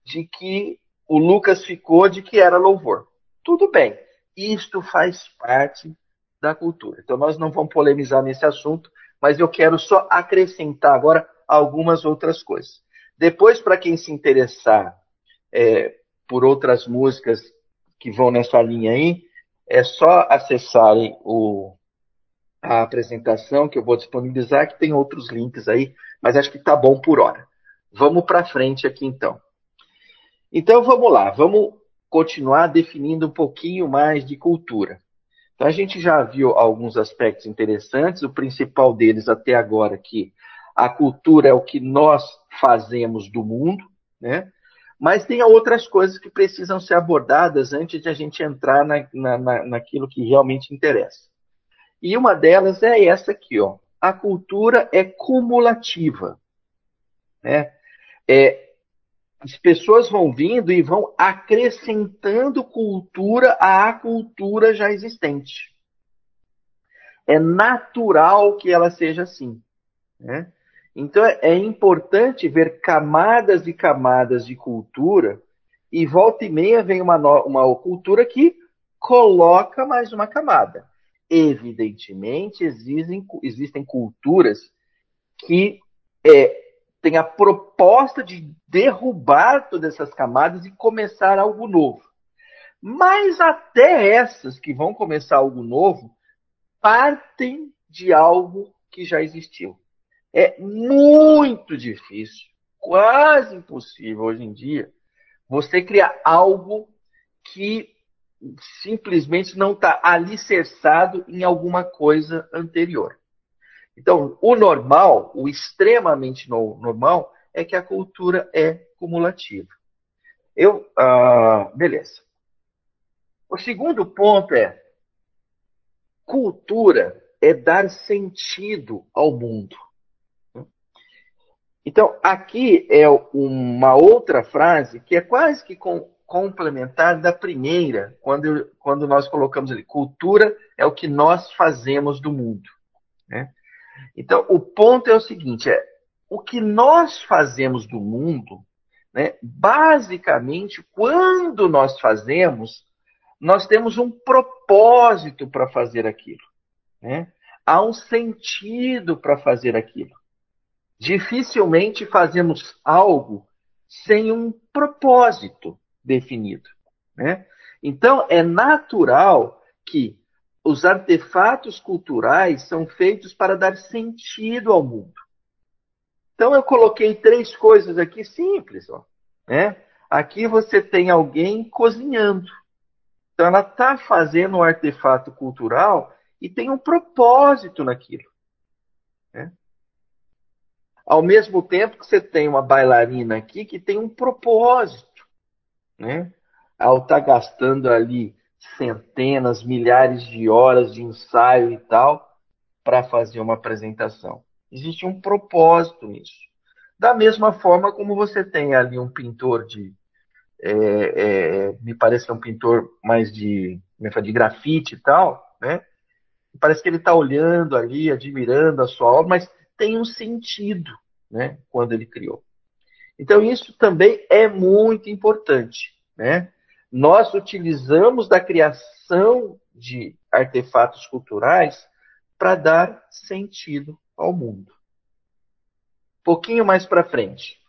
de que o Lucas ficou de que era louvor. Tudo bem, isto faz parte da cultura. Então, nós não vamos polemizar nesse assunto, mas eu quero só acrescentar agora algumas outras coisas. Depois, para quem se interessar é, por outras músicas que vão nessa linha aí, é só acessarem o, a apresentação que eu vou disponibilizar, que tem outros links aí, mas acho que está bom por hora. Vamos para frente aqui então. Então vamos lá, vamos continuar definindo um pouquinho mais de cultura. Então a gente já viu alguns aspectos interessantes, o principal deles até agora que a cultura é o que nós fazemos do mundo, né? Mas tem outras coisas que precisam ser abordadas antes de a gente entrar na, na, naquilo que realmente interessa. E uma delas é essa aqui, ó. A cultura é cumulativa. Né? É, as pessoas vão vindo e vão acrescentando cultura à cultura já existente. É natural que ela seja assim. Né? Então é, é importante ver camadas e camadas de cultura, e volta e meia vem uma, uma cultura que coloca mais uma camada. Evidentemente, existem, existem culturas que é, têm a proposta de derrubar todas essas camadas e começar algo novo. Mas até essas que vão começar algo novo partem de algo que já existiu. É muito difícil, quase impossível hoje em dia, você criar algo que simplesmente não está alicerçado em alguma coisa anterior. Então, o normal, o extremamente normal, é que a cultura é cumulativa. Eu, ah, beleza. O segundo ponto é cultura é dar sentido ao mundo. Então, aqui é uma outra frase que é quase que com, complementar da primeira, quando, quando nós colocamos ali: cultura é o que nós fazemos do mundo. Né? Então, o ponto é o seguinte: é o que nós fazemos do mundo, né, basicamente, quando nós fazemos, nós temos um propósito para fazer aquilo. Né? Há um sentido para fazer aquilo. Dificilmente fazemos algo sem um propósito definido. Né? Então, é natural que os artefatos culturais são feitos para dar sentido ao mundo. Então, eu coloquei três coisas aqui simples. Ó, né? Aqui você tem alguém cozinhando. Então, ela está fazendo um artefato cultural e tem um propósito naquilo. Né? Ao mesmo tempo que você tem uma bailarina aqui que tem um propósito, né? Ao estar tá gastando ali centenas, milhares de horas de ensaio e tal para fazer uma apresentação. Existe um propósito nisso. Da mesma forma como você tem ali um pintor de, é, é, me parece que é um pintor mais de, é de grafite e tal, né? Parece que ele está olhando ali, admirando a sua obra, mas tem um sentido né, quando ele criou. Então, isso também é muito importante. Né? Nós utilizamos da criação de artefatos culturais para dar sentido ao mundo. Pouquinho mais para frente.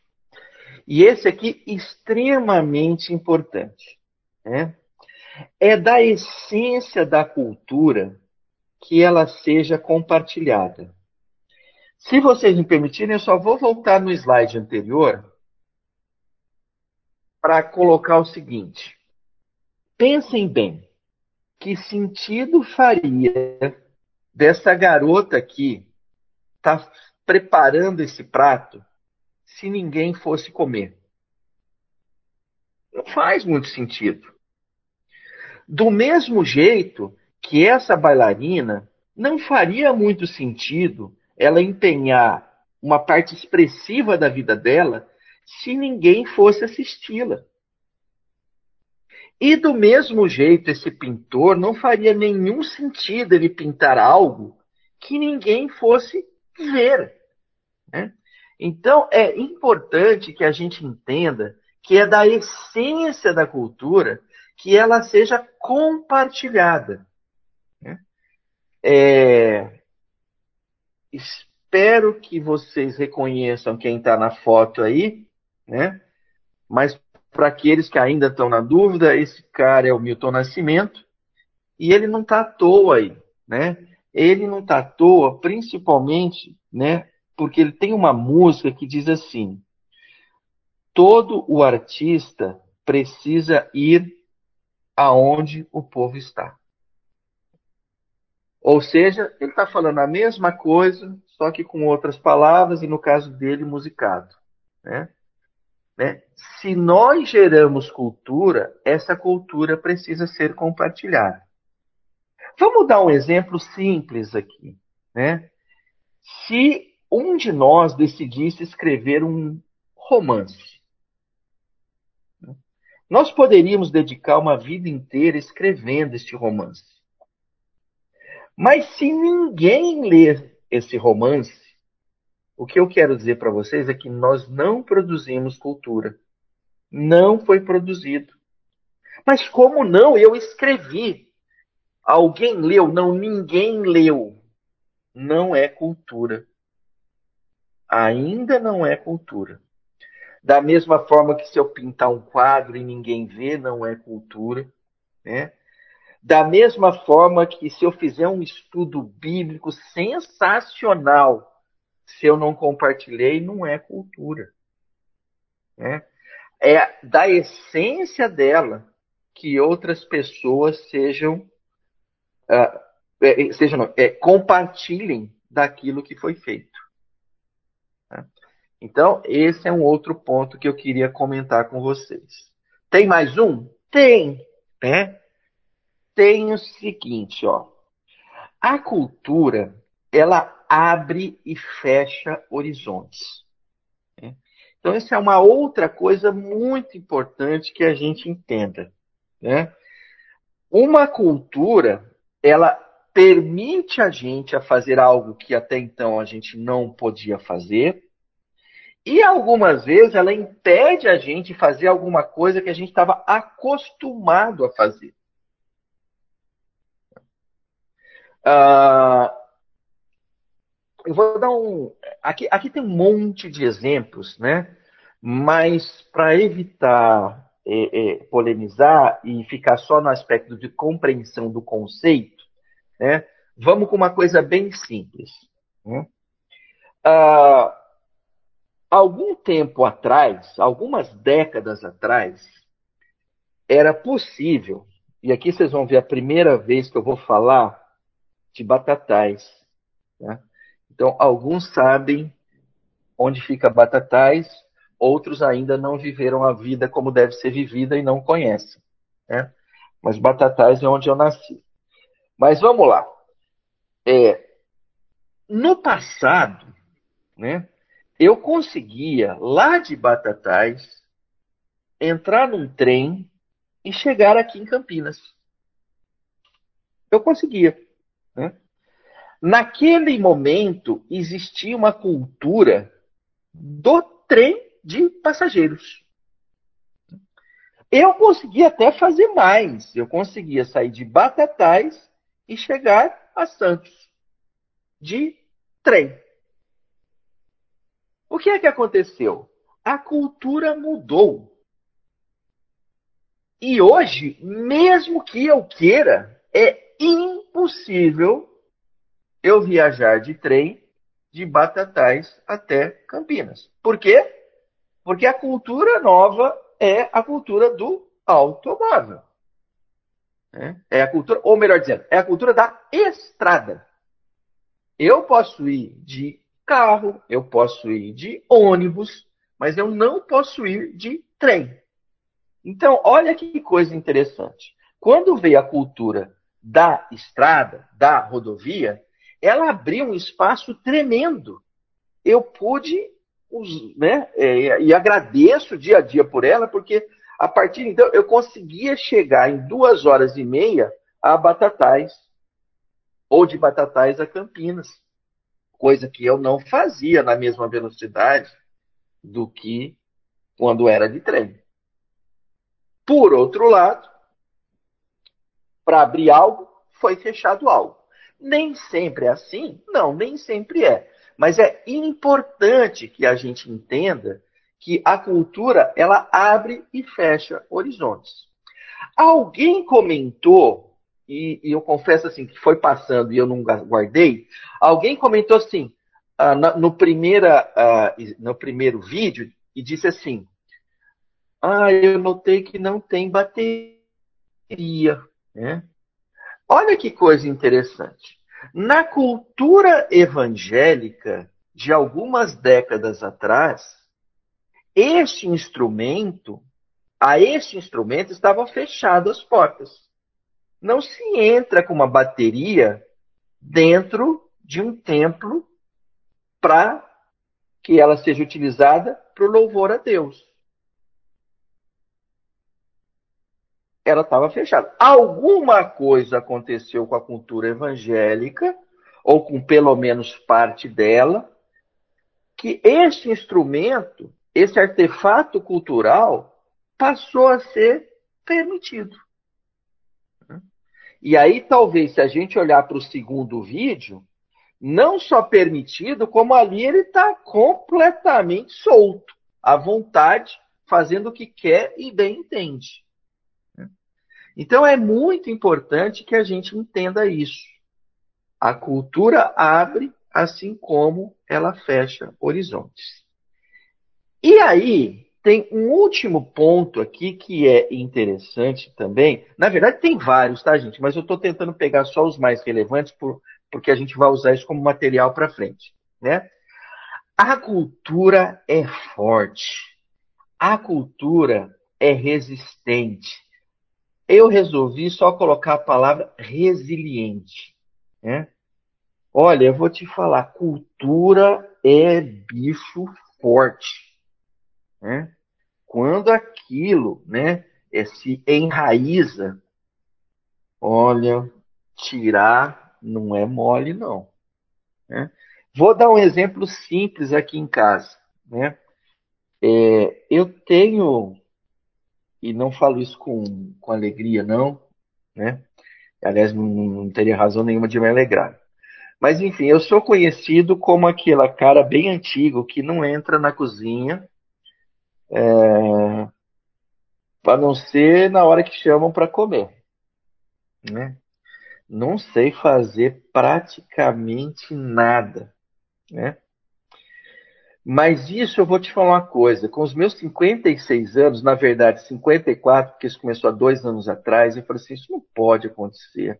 E esse aqui, extremamente importante. Né? É da essência da cultura que ela seja compartilhada. Se vocês me permitirem, eu só vou voltar no slide anterior para colocar o seguinte. Pensem bem, que sentido faria dessa garota aqui está preparando esse prato se ninguém fosse comer? Não faz muito sentido. Do mesmo jeito que essa bailarina não faria muito sentido ela empenhar uma parte expressiva da vida dela se ninguém fosse assisti-la. E do mesmo jeito, esse pintor não faria nenhum sentido ele pintar algo que ninguém fosse ver. Né? Então, é importante que a gente entenda que é da essência da cultura que ela seja compartilhada. Né? É... Espero que vocês reconheçam quem está na foto aí, né? Mas para aqueles que ainda estão na dúvida, esse cara é o Milton Nascimento e ele não está à toa aí, né? Ele não está à toa, principalmente, né? Porque ele tem uma música que diz assim: todo o artista precisa ir aonde o povo está. Ou seja, ele está falando a mesma coisa, só que com outras palavras, e no caso dele, musicado. Né? Né? Se nós geramos cultura, essa cultura precisa ser compartilhada. Vamos dar um exemplo simples aqui. Né? Se um de nós decidisse escrever um romance, nós poderíamos dedicar uma vida inteira escrevendo este romance. Mas se ninguém ler esse romance, o que eu quero dizer para vocês é que nós não produzimos cultura. Não foi produzido. Mas como não? Eu escrevi. Alguém leu? Não, ninguém leu. Não é cultura. Ainda não é cultura. Da mesma forma que se eu pintar um quadro e ninguém vê, não é cultura. Né? Da mesma forma que se eu fizer um estudo bíblico sensacional, se eu não compartilhei, não é cultura. Né? É da essência dela que outras pessoas sejam, uh, é, sejam não, é, compartilhem daquilo que foi feito. Então, esse é um outro ponto que eu queria comentar com vocês. Tem mais um? Tem, né? Tem o seguinte, ó. A cultura, ela abre e fecha horizontes. Né? Então, essa é uma outra coisa muito importante que a gente entenda. Né? Uma cultura, ela permite a gente a fazer algo que até então a gente não podia fazer, e algumas vezes ela impede a gente fazer alguma coisa que a gente estava acostumado a fazer. Uh, eu vou dar um. Aqui, aqui tem um monte de exemplos, né? Mas para evitar é, é, polemizar e ficar só no aspecto de compreensão do conceito, né? Vamos com uma coisa bem simples. Né? Uh, algum tempo atrás, algumas décadas atrás, era possível, e aqui vocês vão ver a primeira vez que eu vou falar de Batatais. Né? Então, alguns sabem onde fica Batatais, outros ainda não viveram a vida como deve ser vivida e não conhecem. Né? Mas Batatais é onde eu nasci. Mas vamos lá. É, no passado, né, eu conseguia, lá de Batatais, entrar num trem e chegar aqui em Campinas. Eu conseguia. Né? Naquele momento, existia uma cultura do trem de passageiros. Eu conseguia até fazer mais. Eu conseguia sair de Batatais e chegar a Santos de trem. O que é que aconteceu? A cultura mudou. E hoje, mesmo que eu queira, é impossível eu viajar de trem de Batatais até Campinas. Por quê? Porque a cultura nova é a cultura do automóvel. É a cultura, ou melhor dizendo, é a cultura da estrada. Eu posso ir de carro, eu posso ir de ônibus, mas eu não posso ir de trem. Então, olha que coisa interessante. Quando veio a cultura da estrada, da rodovia, ela abriu um espaço tremendo. Eu pude, né, é, e agradeço dia a dia por ela, porque a partir então eu conseguia chegar em duas horas e meia a Batatais, ou de Batatais a Campinas, coisa que eu não fazia na mesma velocidade do que quando era de trem. Por outro lado, para abrir algo, foi fechado algo. Nem sempre é assim? Não, nem sempre é. Mas é importante que a gente entenda que a cultura ela abre e fecha horizontes. Alguém comentou, e, e eu confesso assim que foi passando e eu não guardei, alguém comentou assim uh, no, no, primeira, uh, no primeiro vídeo e disse assim: Ah, eu notei que não tem bateria. Né? Olha que coisa interessante. Na cultura evangélica de algumas décadas atrás, este instrumento, a este instrumento estavam fechadas as portas. Não se entra com uma bateria dentro de um templo para que ela seja utilizada para o louvor a Deus. Ela estava fechada. Alguma coisa aconteceu com a cultura evangélica, ou com pelo menos parte dela, que este instrumento, esse artefato cultural, passou a ser permitido. E aí, talvez, se a gente olhar para o segundo vídeo, não só permitido, como ali ele está completamente solto, à vontade, fazendo o que quer e bem entende. Então é muito importante que a gente entenda isso. A cultura abre assim como ela fecha horizontes. E aí, tem um último ponto aqui que é interessante também. Na verdade, tem vários, tá, gente? Mas eu estou tentando pegar só os mais relevantes, por, porque a gente vai usar isso como material para frente. Né? A cultura é forte. A cultura é resistente eu resolvi só colocar a palavra resiliente. Né? Olha, eu vou te falar, cultura é bicho forte. Né? Quando aquilo né, é, se enraiza, olha, tirar não é mole, não. Né? Vou dar um exemplo simples aqui em casa. Né? É, eu tenho e não falo isso com, com alegria, não, né? Aliás, não, não teria razão nenhuma de me alegrar. Mas enfim, eu sou conhecido como aquela cara bem antigo que não entra na cozinha, é, a não ser na hora que chamam para comer, né? Não sei fazer praticamente nada, né? Mas isso eu vou te falar uma coisa. Com os meus 56 anos, na verdade 54, porque isso começou há dois anos atrás, eu falei assim: isso não pode acontecer.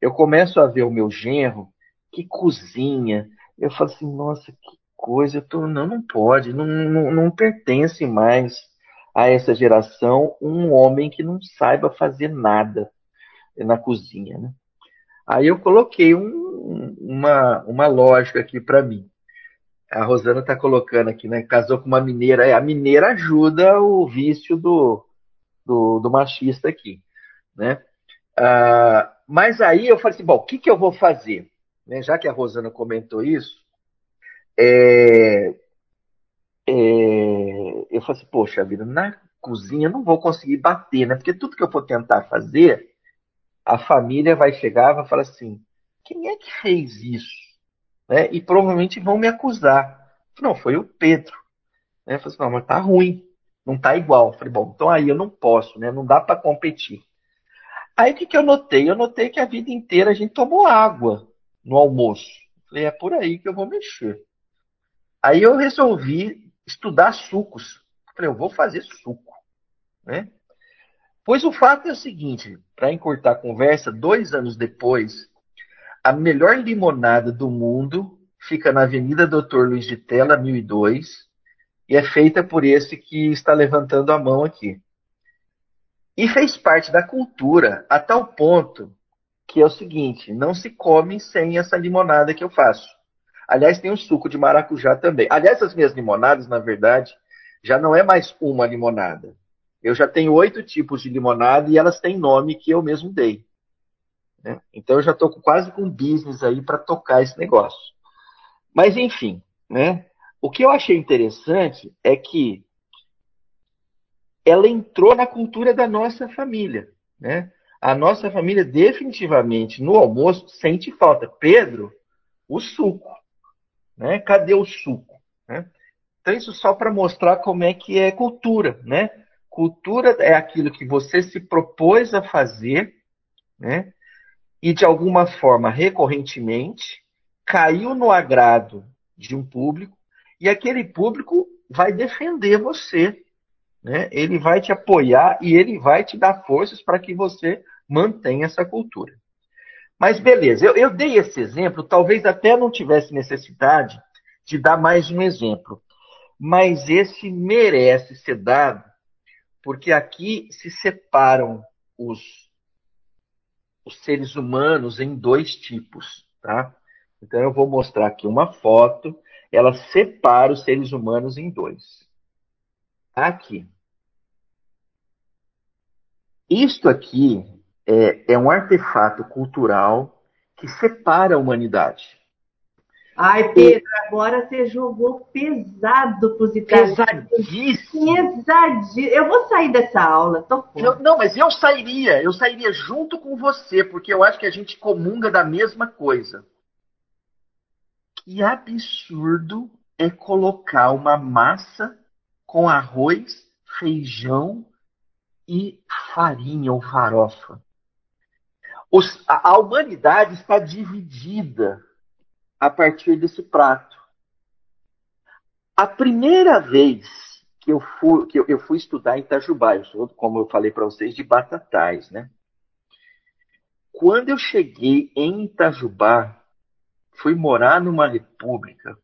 Eu começo a ver o meu genro que cozinha. Eu falo assim: nossa, que coisa. Eu tô, não, não pode. Não, não, não pertence mais a essa geração um homem que não saiba fazer nada na cozinha. Né? Aí eu coloquei um, uma, uma lógica aqui para mim a Rosana está colocando aqui, né? Casou com uma mineira. É, a mineira ajuda o vício do, do, do machista aqui, né? Ah, mas aí eu falei assim, bom, o que, que eu vou fazer? Né? Já que a Rosana comentou isso, é, é, eu falei assim, poxa vida, na cozinha eu não vou conseguir bater, né? Porque tudo que eu for tentar fazer, a família vai chegar e vai falar assim, quem é que fez isso? Né? E provavelmente vão me acusar. Não, foi o Pedro. Né? Falei assim, não, mas tá ruim, não tá igual. Falei, bom, então aí eu não posso, né? Não dá para competir. Aí o que, que eu notei? Eu notei que a vida inteira a gente tomou água no almoço. Falei, é por aí que eu vou mexer. Aí eu resolvi estudar sucos. Falei, eu vou fazer suco, né? Pois o fato é o seguinte, para encurtar a conversa, dois anos depois, a melhor limonada do mundo fica na Avenida Doutor Luiz de Tela, 1002, e é feita por esse que está levantando a mão aqui. E fez parte da cultura a tal ponto que é o seguinte: não se come sem essa limonada que eu faço. Aliás, tem um suco de maracujá também. Aliás, as minhas limonadas, na verdade, já não é mais uma limonada. Eu já tenho oito tipos de limonada e elas têm nome que eu mesmo dei. Né? Então eu já estou quase com business aí para tocar esse negócio. Mas enfim, né? O que eu achei interessante é que ela entrou na cultura da nossa família, né? A nossa família definitivamente no almoço sente falta. Pedro, o suco, né? Cadê o suco? Né? Então isso só para mostrar como é que é cultura, né? Cultura é aquilo que você se propôs a fazer, né? E de alguma forma recorrentemente caiu no agrado de um público e aquele público vai defender você, né? Ele vai te apoiar e ele vai te dar forças para que você mantenha essa cultura. Mas beleza, eu, eu dei esse exemplo, talvez até não tivesse necessidade de dar mais um exemplo, mas esse merece ser dado, porque aqui se separam os, os seres humanos em dois tipos, tá? Então eu vou mostrar aqui uma foto, ela separa os seres humanos em dois. Aqui. Isto aqui é, é um artefato cultural que separa a humanidade. Ai, Pedro, agora você jogou pesado para os italianos. Pesadíssimo. Pesadíssimo. Eu vou sair dessa aula, tô eu, Não, mas eu sairia, eu sairia junto com você, porque eu acho que a gente comunga da mesma coisa. Que absurdo é colocar uma massa com arroz, feijão e farinha ou farofa. Os, a, a humanidade está dividida a partir desse prato. A primeira vez que eu fui, que eu, eu fui estudar em Itajubá, eu sou, como eu falei para vocês, de Batatais, né? Quando eu cheguei em Itajubá, fui morar numa república,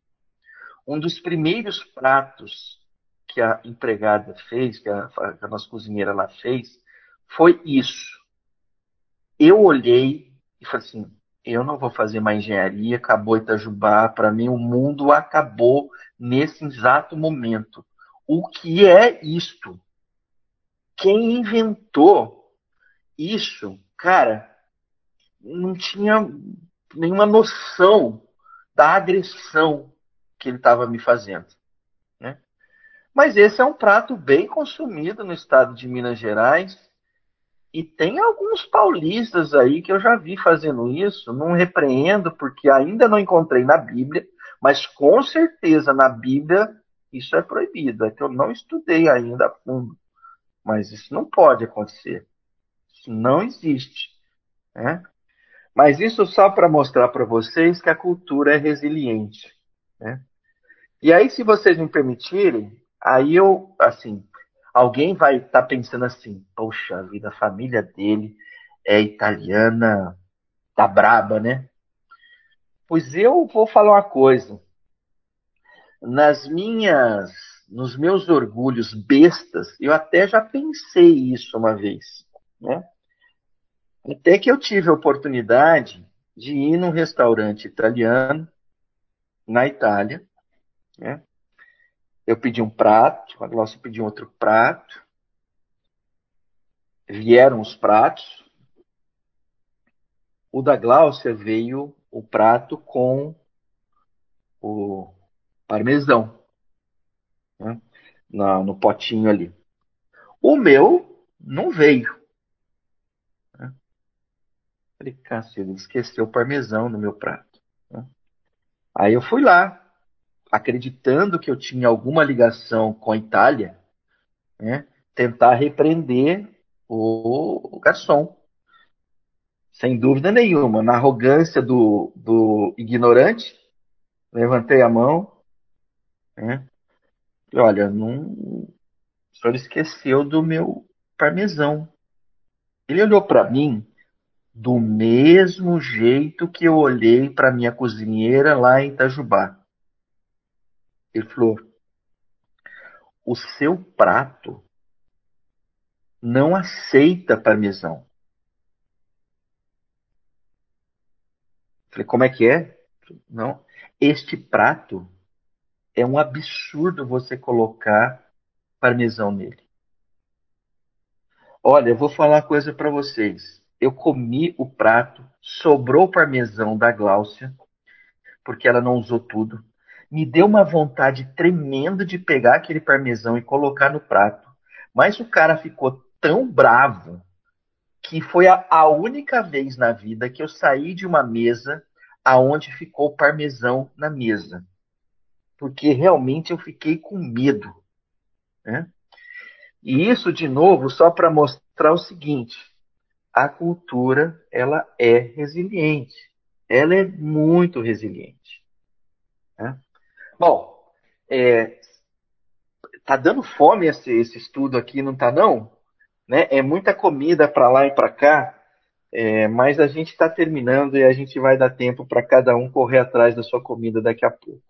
um dos primeiros pratos que a empregada fez, que a, que a nossa cozinheira lá fez, foi isso. Eu olhei e falei assim: eu não vou fazer mais engenharia, acabou Itajubá, para mim o mundo acabou nesse exato momento. O que é isto? Quem inventou isso, cara, não tinha nenhuma noção da agressão que ele estava me fazendo. Né? Mas esse é um prato bem consumido no estado de Minas Gerais e tem alguns paulistas aí que eu já vi fazendo isso, não repreendo porque ainda não encontrei na Bíblia, mas com certeza na Bíblia isso é proibido. É que eu não estudei ainda a fundo. Mas isso não pode acontecer. Isso não existe. Né? Mas isso só para mostrar para vocês que a cultura é resiliente. Né? E aí, se vocês me permitirem, aí eu, assim, alguém vai estar tá pensando assim: poxa vida, a família dele é italiana, tá braba, né? Pois eu vou falar uma coisa. Nas minhas, nos meus orgulhos bestas, eu até já pensei isso uma vez, né? Até que eu tive a oportunidade de ir num restaurante italiano na Itália, né? Eu pedi um prato, a Glaucia pediu outro prato. Vieram os pratos. O da Glaucia veio o prato com o parmesão né? no, no potinho ali. O meu não veio. Né? Falei, cacete, esqueceu o parmesão no meu prato. Né? Aí eu fui lá, acreditando que eu tinha alguma ligação com a Itália, né, tentar repreender o, o garçom. Sem dúvida nenhuma, na arrogância do, do ignorante, levantei a mão. Né, e olha, não, o senhor esqueceu do meu parmesão. Ele olhou para mim do mesmo jeito que eu olhei para minha cozinheira lá em Itajubá. Ele falou: o seu prato não aceita parmesão. Falei, como é que é? Não. Este prato é um absurdo você colocar parmesão nele. Olha, eu vou falar uma coisa para vocês. Eu comi o prato, sobrou parmesão da Gláucia, porque ela não usou tudo. Me deu uma vontade tremenda de pegar aquele parmesão e colocar no prato. Mas o cara ficou tão bravo que foi a, a única vez na vida que eu saí de uma mesa aonde ficou parmesão na mesa. Porque realmente eu fiquei com medo. Né? E isso, de novo, só para mostrar o seguinte: a cultura ela é resiliente. Ela é muito resiliente. Bom, é, tá dando fome esse, esse estudo aqui, não tá não? Né? É muita comida para lá e para cá, é, mas a gente está terminando e a gente vai dar tempo para cada um correr atrás da sua comida daqui a pouco.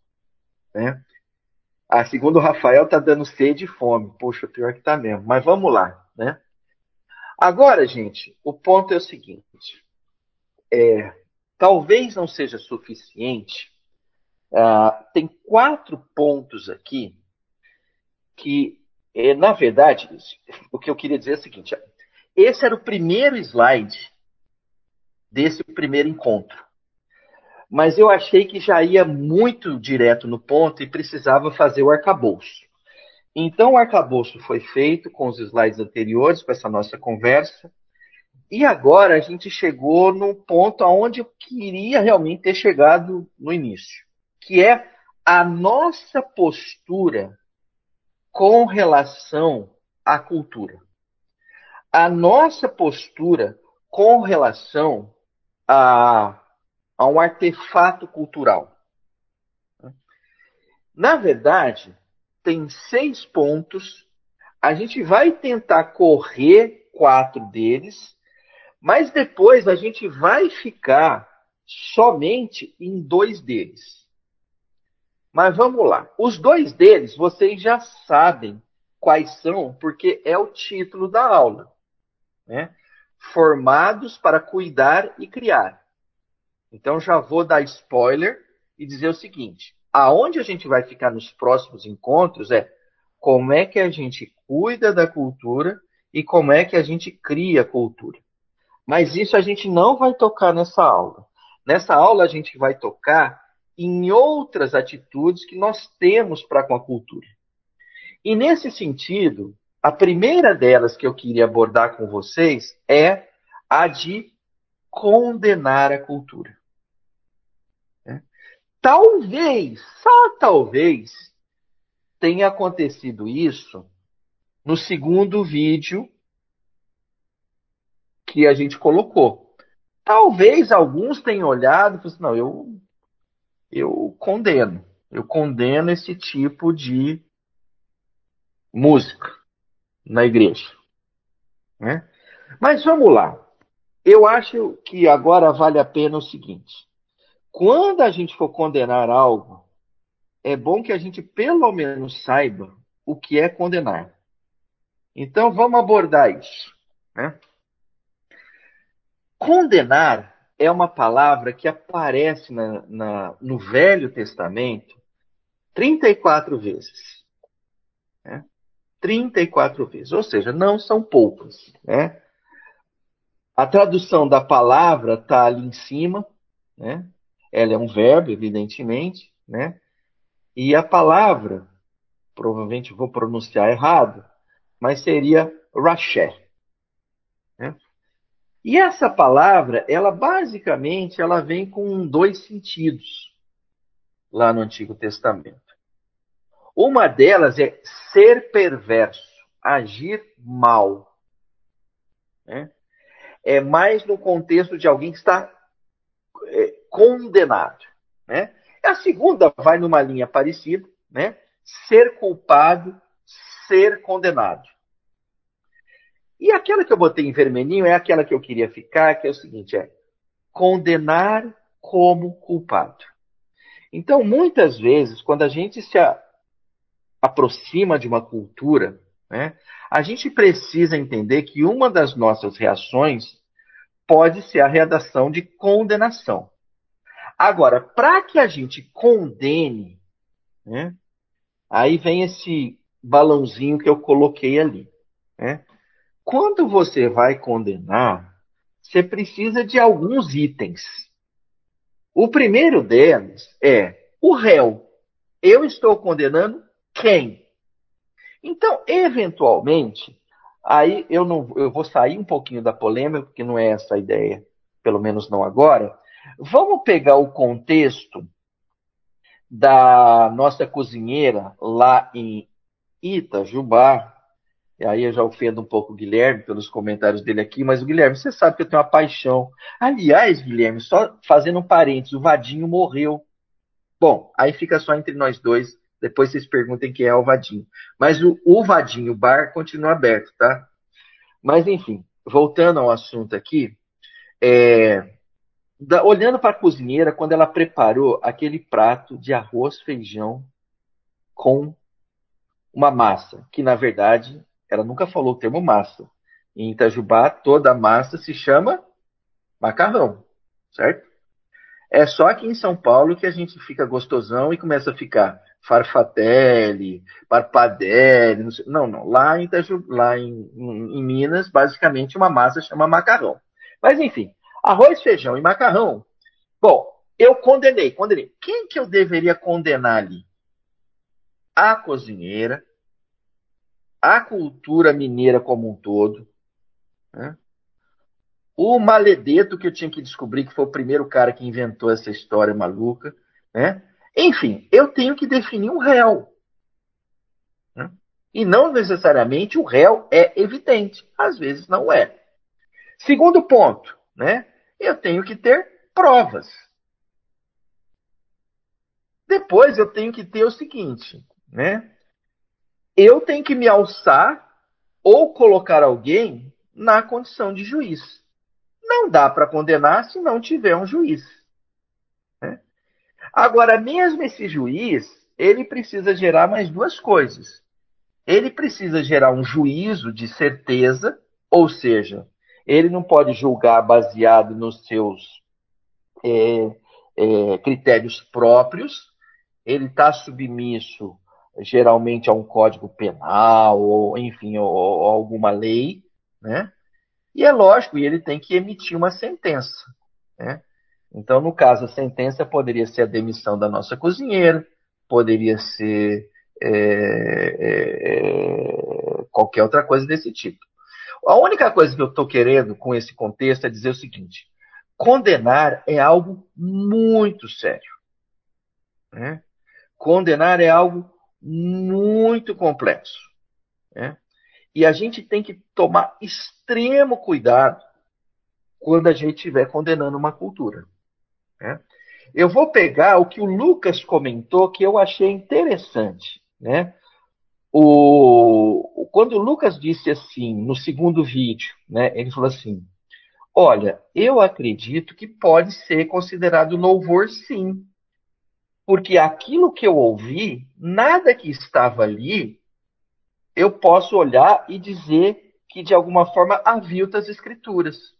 Né? Ah, segundo o Rafael, tá dando sede e fome. Poxa, pior que tá mesmo. Mas vamos lá, né? Agora, gente, o ponto é o seguinte. É, talvez não seja suficiente. Ah, tem quatro pontos aqui que, é, na verdade, o que eu queria dizer é o seguinte. Esse era o primeiro slide desse primeiro encontro mas eu achei que já ia muito direto no ponto e precisava fazer o arcabouço. Então, o arcabouço foi feito com os slides anteriores, com essa nossa conversa, e agora a gente chegou num ponto aonde eu queria realmente ter chegado no início, que é a nossa postura com relação à cultura. A nossa postura com relação a a um artefato cultural. Na verdade, tem seis pontos. A gente vai tentar correr quatro deles, mas depois a gente vai ficar somente em dois deles. Mas vamos lá. Os dois deles vocês já sabem quais são, porque é o título da aula. Né? Formados para cuidar e criar. Então já vou dar spoiler e dizer o seguinte: aonde a gente vai ficar nos próximos encontros é como é que a gente cuida da cultura e como é que a gente cria cultura. Mas isso a gente não vai tocar nessa aula. Nessa aula a gente vai tocar em outras atitudes que nós temos para com a cultura. E nesse sentido, a primeira delas que eu queria abordar com vocês é a de condenar a cultura. Talvez, só talvez, tenha acontecido isso no segundo vídeo que a gente colocou. Talvez alguns tenham olhado e falado assim, não, eu, eu condeno. Eu condeno esse tipo de música na igreja. Né? Mas vamos lá. Eu acho que agora vale a pena o seguinte. Quando a gente for condenar algo, é bom que a gente pelo menos saiba o que é condenar. Então vamos abordar isso. Né? Condenar é uma palavra que aparece na, na, no Velho Testamento 34 vezes. Né? 34 vezes, ou seja, não são poucas. Né? A tradução da palavra está ali em cima, né? Ela é um verbo, evidentemente, né? E a palavra, provavelmente vou pronunciar errado, mas seria raché. Né? E essa palavra, ela basicamente, ela vem com dois sentidos lá no Antigo Testamento. Uma delas é ser perverso, agir mal. Né? É mais no contexto de alguém que está é, condenado. Né? A segunda vai numa linha parecida, né? ser culpado, ser condenado. E aquela que eu botei em vermelhinho é aquela que eu queria ficar, que é o seguinte, é condenar como culpado. Então, muitas vezes, quando a gente se a, aproxima de uma cultura, né, a gente precisa entender que uma das nossas reações pode ser a redação de condenação. Agora, para que a gente condene, né, aí vem esse balãozinho que eu coloquei ali. Né? Quando você vai condenar, você precisa de alguns itens. O primeiro deles é o réu. Eu estou condenando quem? Então, eventualmente, aí eu não eu vou sair um pouquinho da polêmica, porque não é essa a ideia, pelo menos não agora. Vamos pegar o contexto da nossa cozinheira lá em Itajubá. E aí eu já ofendo um pouco o Guilherme pelos comentários dele aqui, mas o Guilherme, você sabe que eu tenho uma paixão. Aliás, Guilherme, só fazendo um parênteses, o Vadinho morreu. Bom, aí fica só entre nós dois. Depois vocês perguntem quem é o Vadinho. Mas o, o Vadinho Bar continua aberto, tá? Mas enfim, voltando ao assunto aqui, é, da, olhando para a cozinheira, quando ela preparou aquele prato de arroz, feijão com uma massa, que na verdade ela nunca falou o termo massa. Em Itajubá, toda massa se chama macarrão, certo? É só aqui em São Paulo que a gente fica gostosão e começa a ficar farfatelli, parpadelli, não, sei, não, não, Lá, em, Itaju, lá em, em, em Minas, basicamente uma massa chama macarrão. Mas enfim, Arroz, feijão e macarrão. Bom, eu condenei, condenei. Quem que eu deveria condenar ali? A cozinheira, a cultura mineira como um todo, né? o maledeto que eu tinha que descobrir que foi o primeiro cara que inventou essa história maluca, né? Enfim, eu tenho que definir um réu. Né? E não necessariamente o réu é evidente, às vezes não é. Segundo ponto, né? eu tenho que ter provas. Depois eu tenho que ter o seguinte, né? Eu tenho que me alçar ou colocar alguém na condição de juiz. Não dá para condenar se não tiver um juiz. Né? Agora, mesmo esse juiz, ele precisa gerar mais duas coisas. Ele precisa gerar um juízo de certeza, ou seja, ele não pode julgar baseado nos seus é, é, critérios próprios, ele está submisso geralmente a um código penal, ou enfim, ou, ou alguma lei, né? E é lógico, ele tem que emitir uma sentença, né? Então, no caso, a sentença poderia ser a demissão da nossa cozinheira, poderia ser é, é, é qualquer outra coisa desse tipo. A única coisa que eu estou querendo com esse contexto é dizer o seguinte: condenar é algo muito sério. Né? Condenar é algo muito complexo. Né? E a gente tem que tomar extremo cuidado quando a gente estiver condenando uma cultura. Né? Eu vou pegar o que o Lucas comentou que eu achei interessante. Né? O, quando o Lucas disse assim, no segundo vídeo, né, ele falou assim: Olha, eu acredito que pode ser considerado louvor sim. Porque aquilo que eu ouvi, nada que estava ali, eu posso olhar e dizer que de alguma forma avilta as escrituras.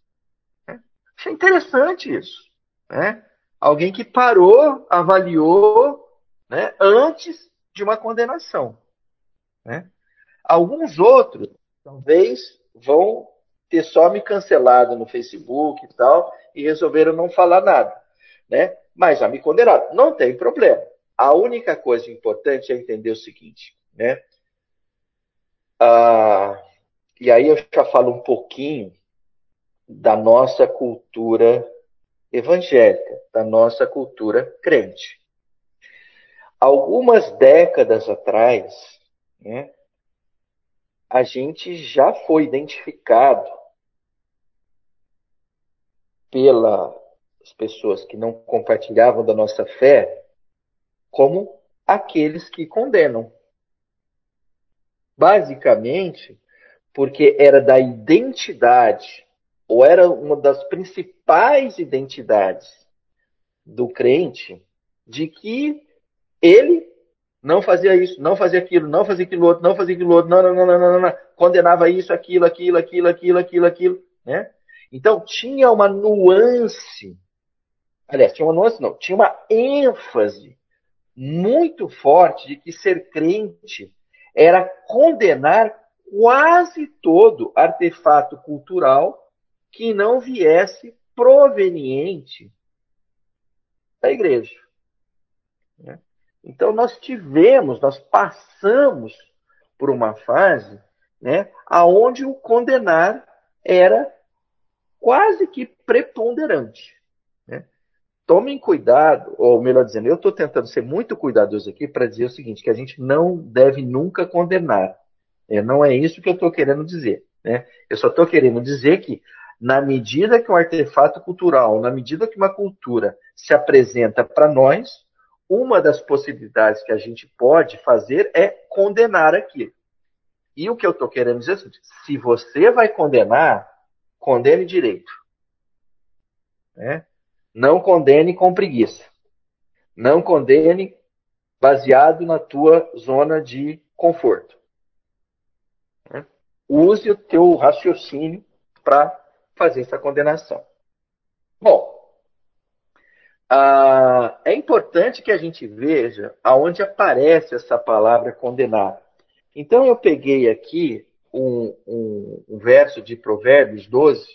É. Achei interessante isso. Né? Alguém que parou, avaliou né, antes de uma condenação. Né? Alguns outros, talvez, vão ter só me cancelado no Facebook e tal, e resolveram não falar nada. Né? Mas já me condenaram. Não tem problema. A única coisa importante é entender o seguinte, né? Ah, e aí eu já falo um pouquinho da nossa cultura evangélica, da nossa cultura crente. Algumas décadas atrás, né, a gente já foi identificado pelas pessoas que não compartilhavam da nossa fé como aqueles que condenam. Basicamente, porque era da identidade, ou era uma das principais identidades do crente, de que ele não fazia isso, não fazia aquilo, não fazia aquilo outro, não fazia aquilo outro, não, não, não, não, não, não, condenava isso, aquilo, aquilo, aquilo, aquilo, aquilo, aquilo, né? Então tinha uma nuance, aliás, tinha uma nuance não, tinha uma ênfase muito forte de que ser crente era condenar quase todo artefato cultural que não viesse proveniente da igreja. Né? Então nós tivemos, nós passamos por uma fase, né, aonde o condenar era quase que preponderante. Né? Tomem cuidado, ou melhor dizendo, eu estou tentando ser muito cuidadoso aqui para dizer o seguinte, que a gente não deve nunca condenar. É, não é isso que eu estou querendo dizer. Né? Eu só estou querendo dizer que na medida que um artefato cultural, na medida que uma cultura se apresenta para nós, uma das possibilidades que a gente pode fazer é condenar aquilo. E o que eu estou querendo dizer é seguinte: se você vai condenar, condene direito. Né? Não condene com preguiça. Não condene baseado na tua zona de conforto. Né? Use o teu raciocínio para fazer essa condenação. Bom, é importante que a gente veja aonde aparece essa palavra condenar. Então eu peguei aqui um, um, um verso de Provérbios 12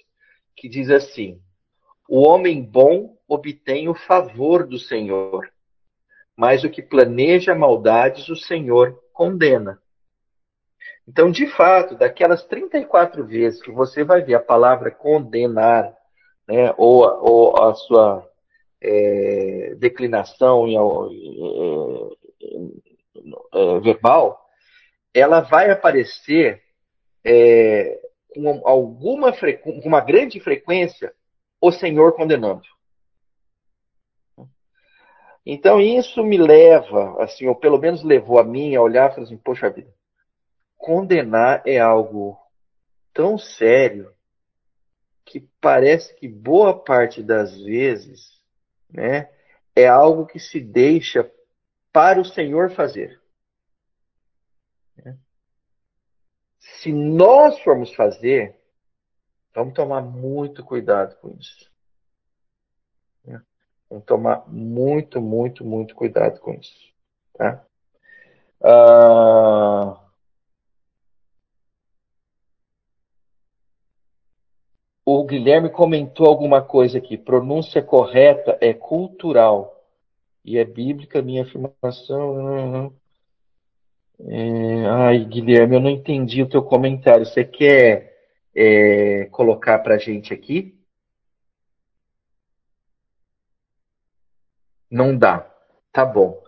que diz assim: O homem bom obtém o favor do Senhor, mas o que planeja maldades o Senhor condena. Então, de fato, daquelas 34 vezes que você vai ver a palavra condenar, né, ou, ou a sua é, declinação em, é, é, verbal, ela vai aparecer é, com alguma com uma grande frequência o Senhor condenando. Então isso me leva, assim, ou pelo menos levou a mim a olhar e falar assim, poxa vida, condenar é algo tão sério que parece que boa parte das vezes né, é algo que se deixa para o Senhor fazer. Se nós formos fazer, vamos tomar muito cuidado com isso. Vamos tomar muito, muito, muito cuidado com isso. Tá? Ah, O Guilherme comentou alguma coisa aqui. Pronúncia correta é cultural. E é bíblica minha afirmação. É... Ai, Guilherme, eu não entendi o teu comentário. Você quer é, colocar para a gente aqui? Não dá. Tá bom.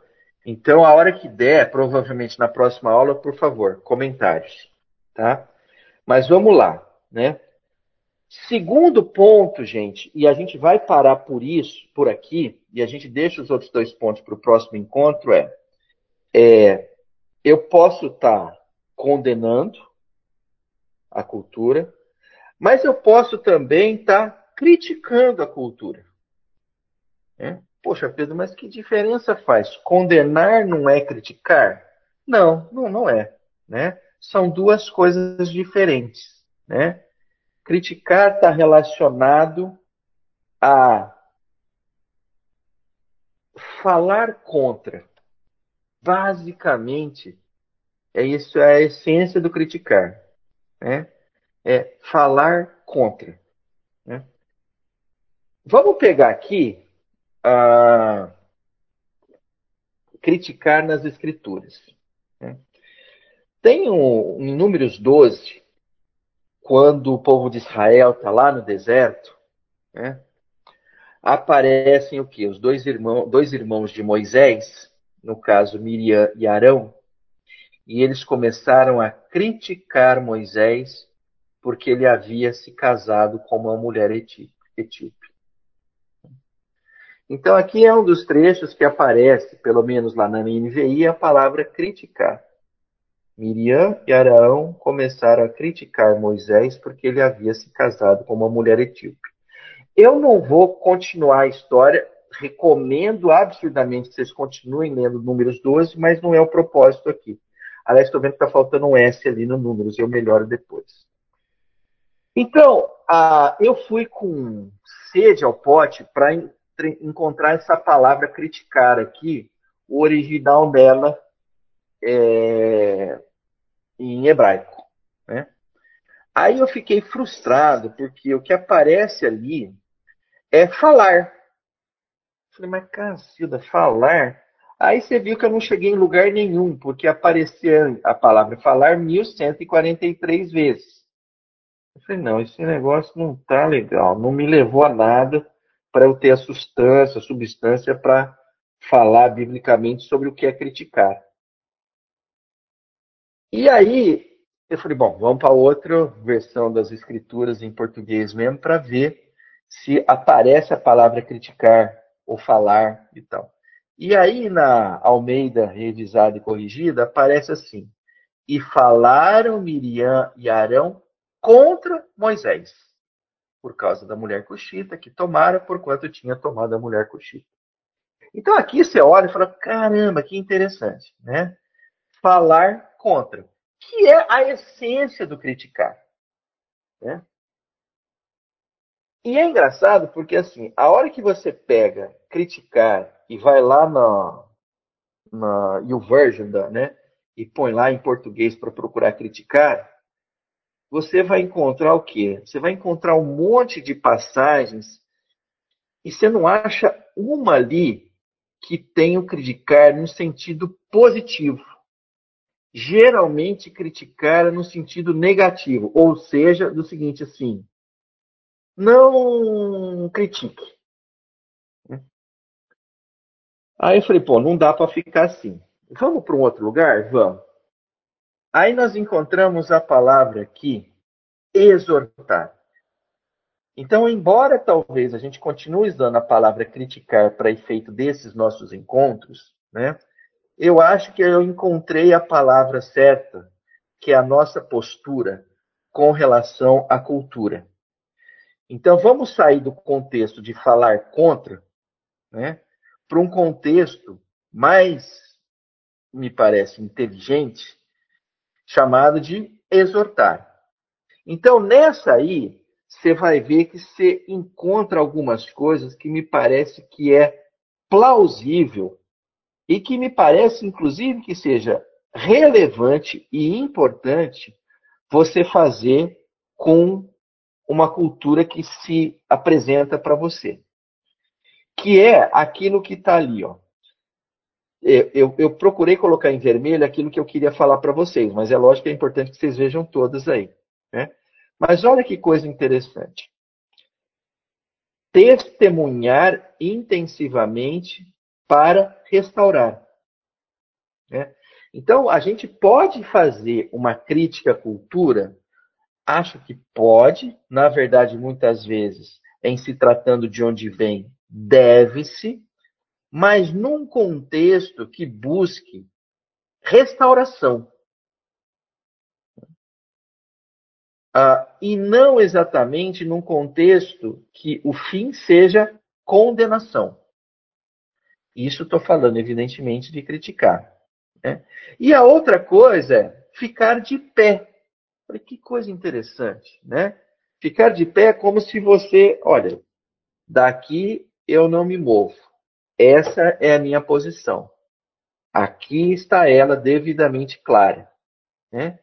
Então, a hora que der, provavelmente na próxima aula, por favor, comentários. Tá? Mas vamos lá, né? Segundo ponto, gente, e a gente vai parar por isso, por aqui, e a gente deixa os outros dois pontos para o próximo encontro, é, é eu posso estar tá condenando a cultura, mas eu posso também estar tá criticando a cultura. É? Poxa, Pedro, mas que diferença faz? Condenar não é criticar? Não, não, não é. Né? São duas coisas diferentes. Né? Criticar está relacionado a falar contra. Basicamente, é isso é a essência do criticar. Né? É falar contra. Né? Vamos pegar aqui a criticar nas escrituras. Né? Tem um, em Números 12, quando o povo de Israel está lá no deserto, né, aparecem o que? Os dois irmãos, dois irmãos de Moisés, no caso Miriam e Arão, e eles começaram a criticar Moisés porque ele havia se casado com uma mulher etíope. Então aqui é um dos trechos que aparece, pelo menos lá na NVI, a palavra criticar. Miriam e Arão começaram a criticar Moisés porque ele havia se casado com uma mulher etíope. Eu não vou continuar a história, recomendo absurdamente que vocês continuem lendo Números 12, mas não é o propósito aqui. Aliás, estou vendo que está faltando um S ali no Números, eu melhoro depois. Então, eu fui com sede ao pote para encontrar essa palavra criticar aqui, o original dela é, em hebraico. Né? Aí eu fiquei frustrado, porque o que aparece ali é falar. Falei, mas Cacilda, falar? Aí você viu que eu não cheguei em lugar nenhum, porque aparecia a palavra falar 1143 vezes. Eu falei, não, esse negócio não tá legal, não me levou a nada para eu ter a substância, a substância para falar biblicamente sobre o que é criticar. E aí, eu falei, bom, vamos para outra versão das escrituras em português mesmo para ver se aparece a palavra criticar ou falar e tal. E aí, na Almeida revisada e corrigida, aparece assim: E falaram Miriam e Arão contra Moisés, por causa da mulher coxita que tomara, porquanto tinha tomado a mulher coxita. Então aqui você olha e fala: caramba, que interessante, né? Falar contra, que é a essência do criticar. Né? E é engraçado porque, assim, a hora que você pega criticar e vai lá na, na YouVersion, né, e põe lá em português para procurar criticar, você vai encontrar o quê? Você vai encontrar um monte de passagens e você não acha uma ali que tenha o criticar no sentido positivo geralmente criticar no sentido negativo, ou seja, do seguinte assim, não critique. Aí eu falei, pô, não dá para ficar assim. Vamos para um outro lugar? Vamos. Aí nós encontramos a palavra aqui, exortar. Então, embora talvez a gente continue usando a palavra criticar para efeito desses nossos encontros, né? eu acho que eu encontrei a palavra certa, que é a nossa postura com relação à cultura. Então, vamos sair do contexto de falar contra, né, para um contexto mais, me parece, inteligente, chamado de exortar. Então, nessa aí, você vai ver que você encontra algumas coisas que me parece que é plausível e que me parece, inclusive, que seja relevante e importante você fazer com uma cultura que se apresenta para você. Que é aquilo que está ali, ó. Eu, eu, eu, procurei colocar em vermelho aquilo que eu queria falar para vocês, mas é lógico que é importante que vocês vejam todas aí. Né? Mas olha que coisa interessante. Testemunhar intensivamente para restaurar. Né? Então, a gente pode fazer uma crítica à cultura? Acho que pode. Na verdade, muitas vezes, em se tratando de onde vem, deve-se, mas num contexto que busque restauração. Uh, e não exatamente num contexto que o fim seja condenação. Isso estou falando, evidentemente, de criticar. Né? E a outra coisa é ficar de pé. Olha que coisa interessante, né? Ficar de pé é como se você, olha, daqui eu não me movo. Essa é a minha posição. Aqui está ela devidamente clara. Né?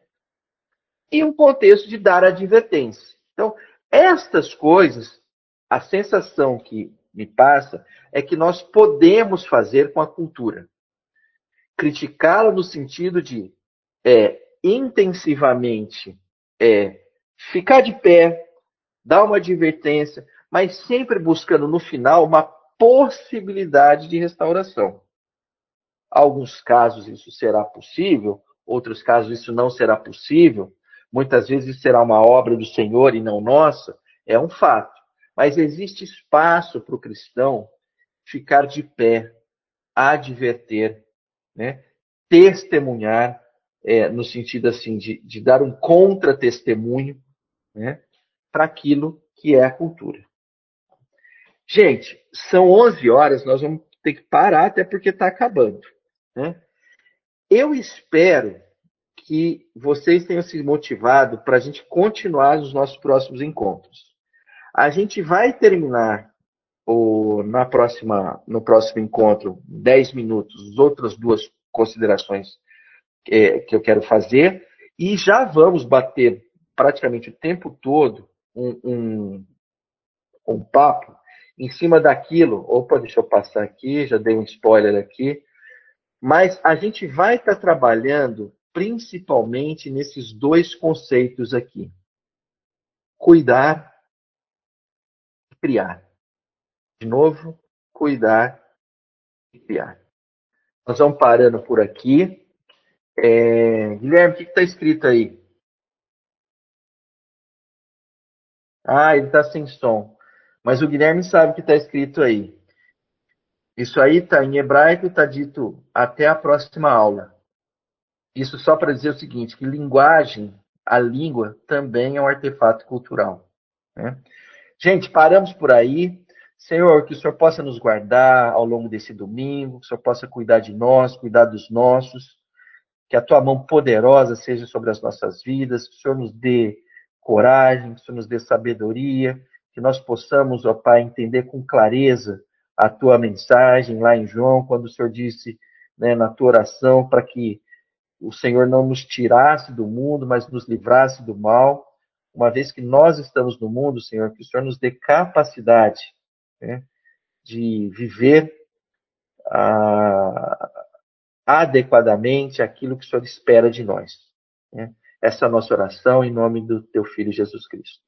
E um contexto de dar advertência. Então, estas coisas, a sensação que me passa é que nós podemos fazer com a cultura. Criticá-la no sentido de é, intensivamente é, ficar de pé, dar uma advertência, mas sempre buscando no final uma possibilidade de restauração. Alguns casos isso será possível, outros casos isso não será possível. Muitas vezes será uma obra do Senhor e não nossa, é um fato. Mas existe espaço para o cristão ficar de pé, adverter, né? testemunhar é, no sentido assim de, de dar um contra-testemunho né, para aquilo que é a cultura. Gente, são 11 horas, nós vamos ter que parar até porque está acabando. Né? Eu espero que vocês tenham se motivado para a gente continuar nos nossos próximos encontros. A gente vai terminar o, na próxima, no próximo encontro, 10 minutos, as outras duas considerações que, que eu quero fazer, e já vamos bater praticamente o tempo todo um, um, um papo em cima daquilo. Opa, deixa eu passar aqui, já dei um spoiler aqui. Mas a gente vai estar tá trabalhando principalmente nesses dois conceitos aqui: cuidar e criar. De novo, cuidar e criar. Nós vamos parando por aqui. É... Guilherme, o que está escrito aí? Ah, ele está sem som. Mas o Guilherme sabe o que está escrito aí. Isso aí está em hebraico, está dito até a próxima aula. Isso só para dizer o seguinte, que linguagem, a língua, também é um artefato cultural. Né? Gente, paramos por aí. Senhor, que o Senhor possa nos guardar ao longo desse domingo, que o Senhor possa cuidar de nós, cuidar dos nossos, que a tua mão poderosa seja sobre as nossas vidas, que o Senhor nos dê coragem, que o Senhor nos dê sabedoria, que nós possamos, ó Pai, entender com clareza a tua mensagem lá em João, quando o Senhor disse né, na tua oração para que o Senhor não nos tirasse do mundo, mas nos livrasse do mal. Uma vez que nós estamos no mundo, Senhor, que o Senhor nos dê capacidade né, de viver ah, adequadamente aquilo que o Senhor espera de nós. Né? Essa é a nossa oração em nome do teu Filho Jesus Cristo.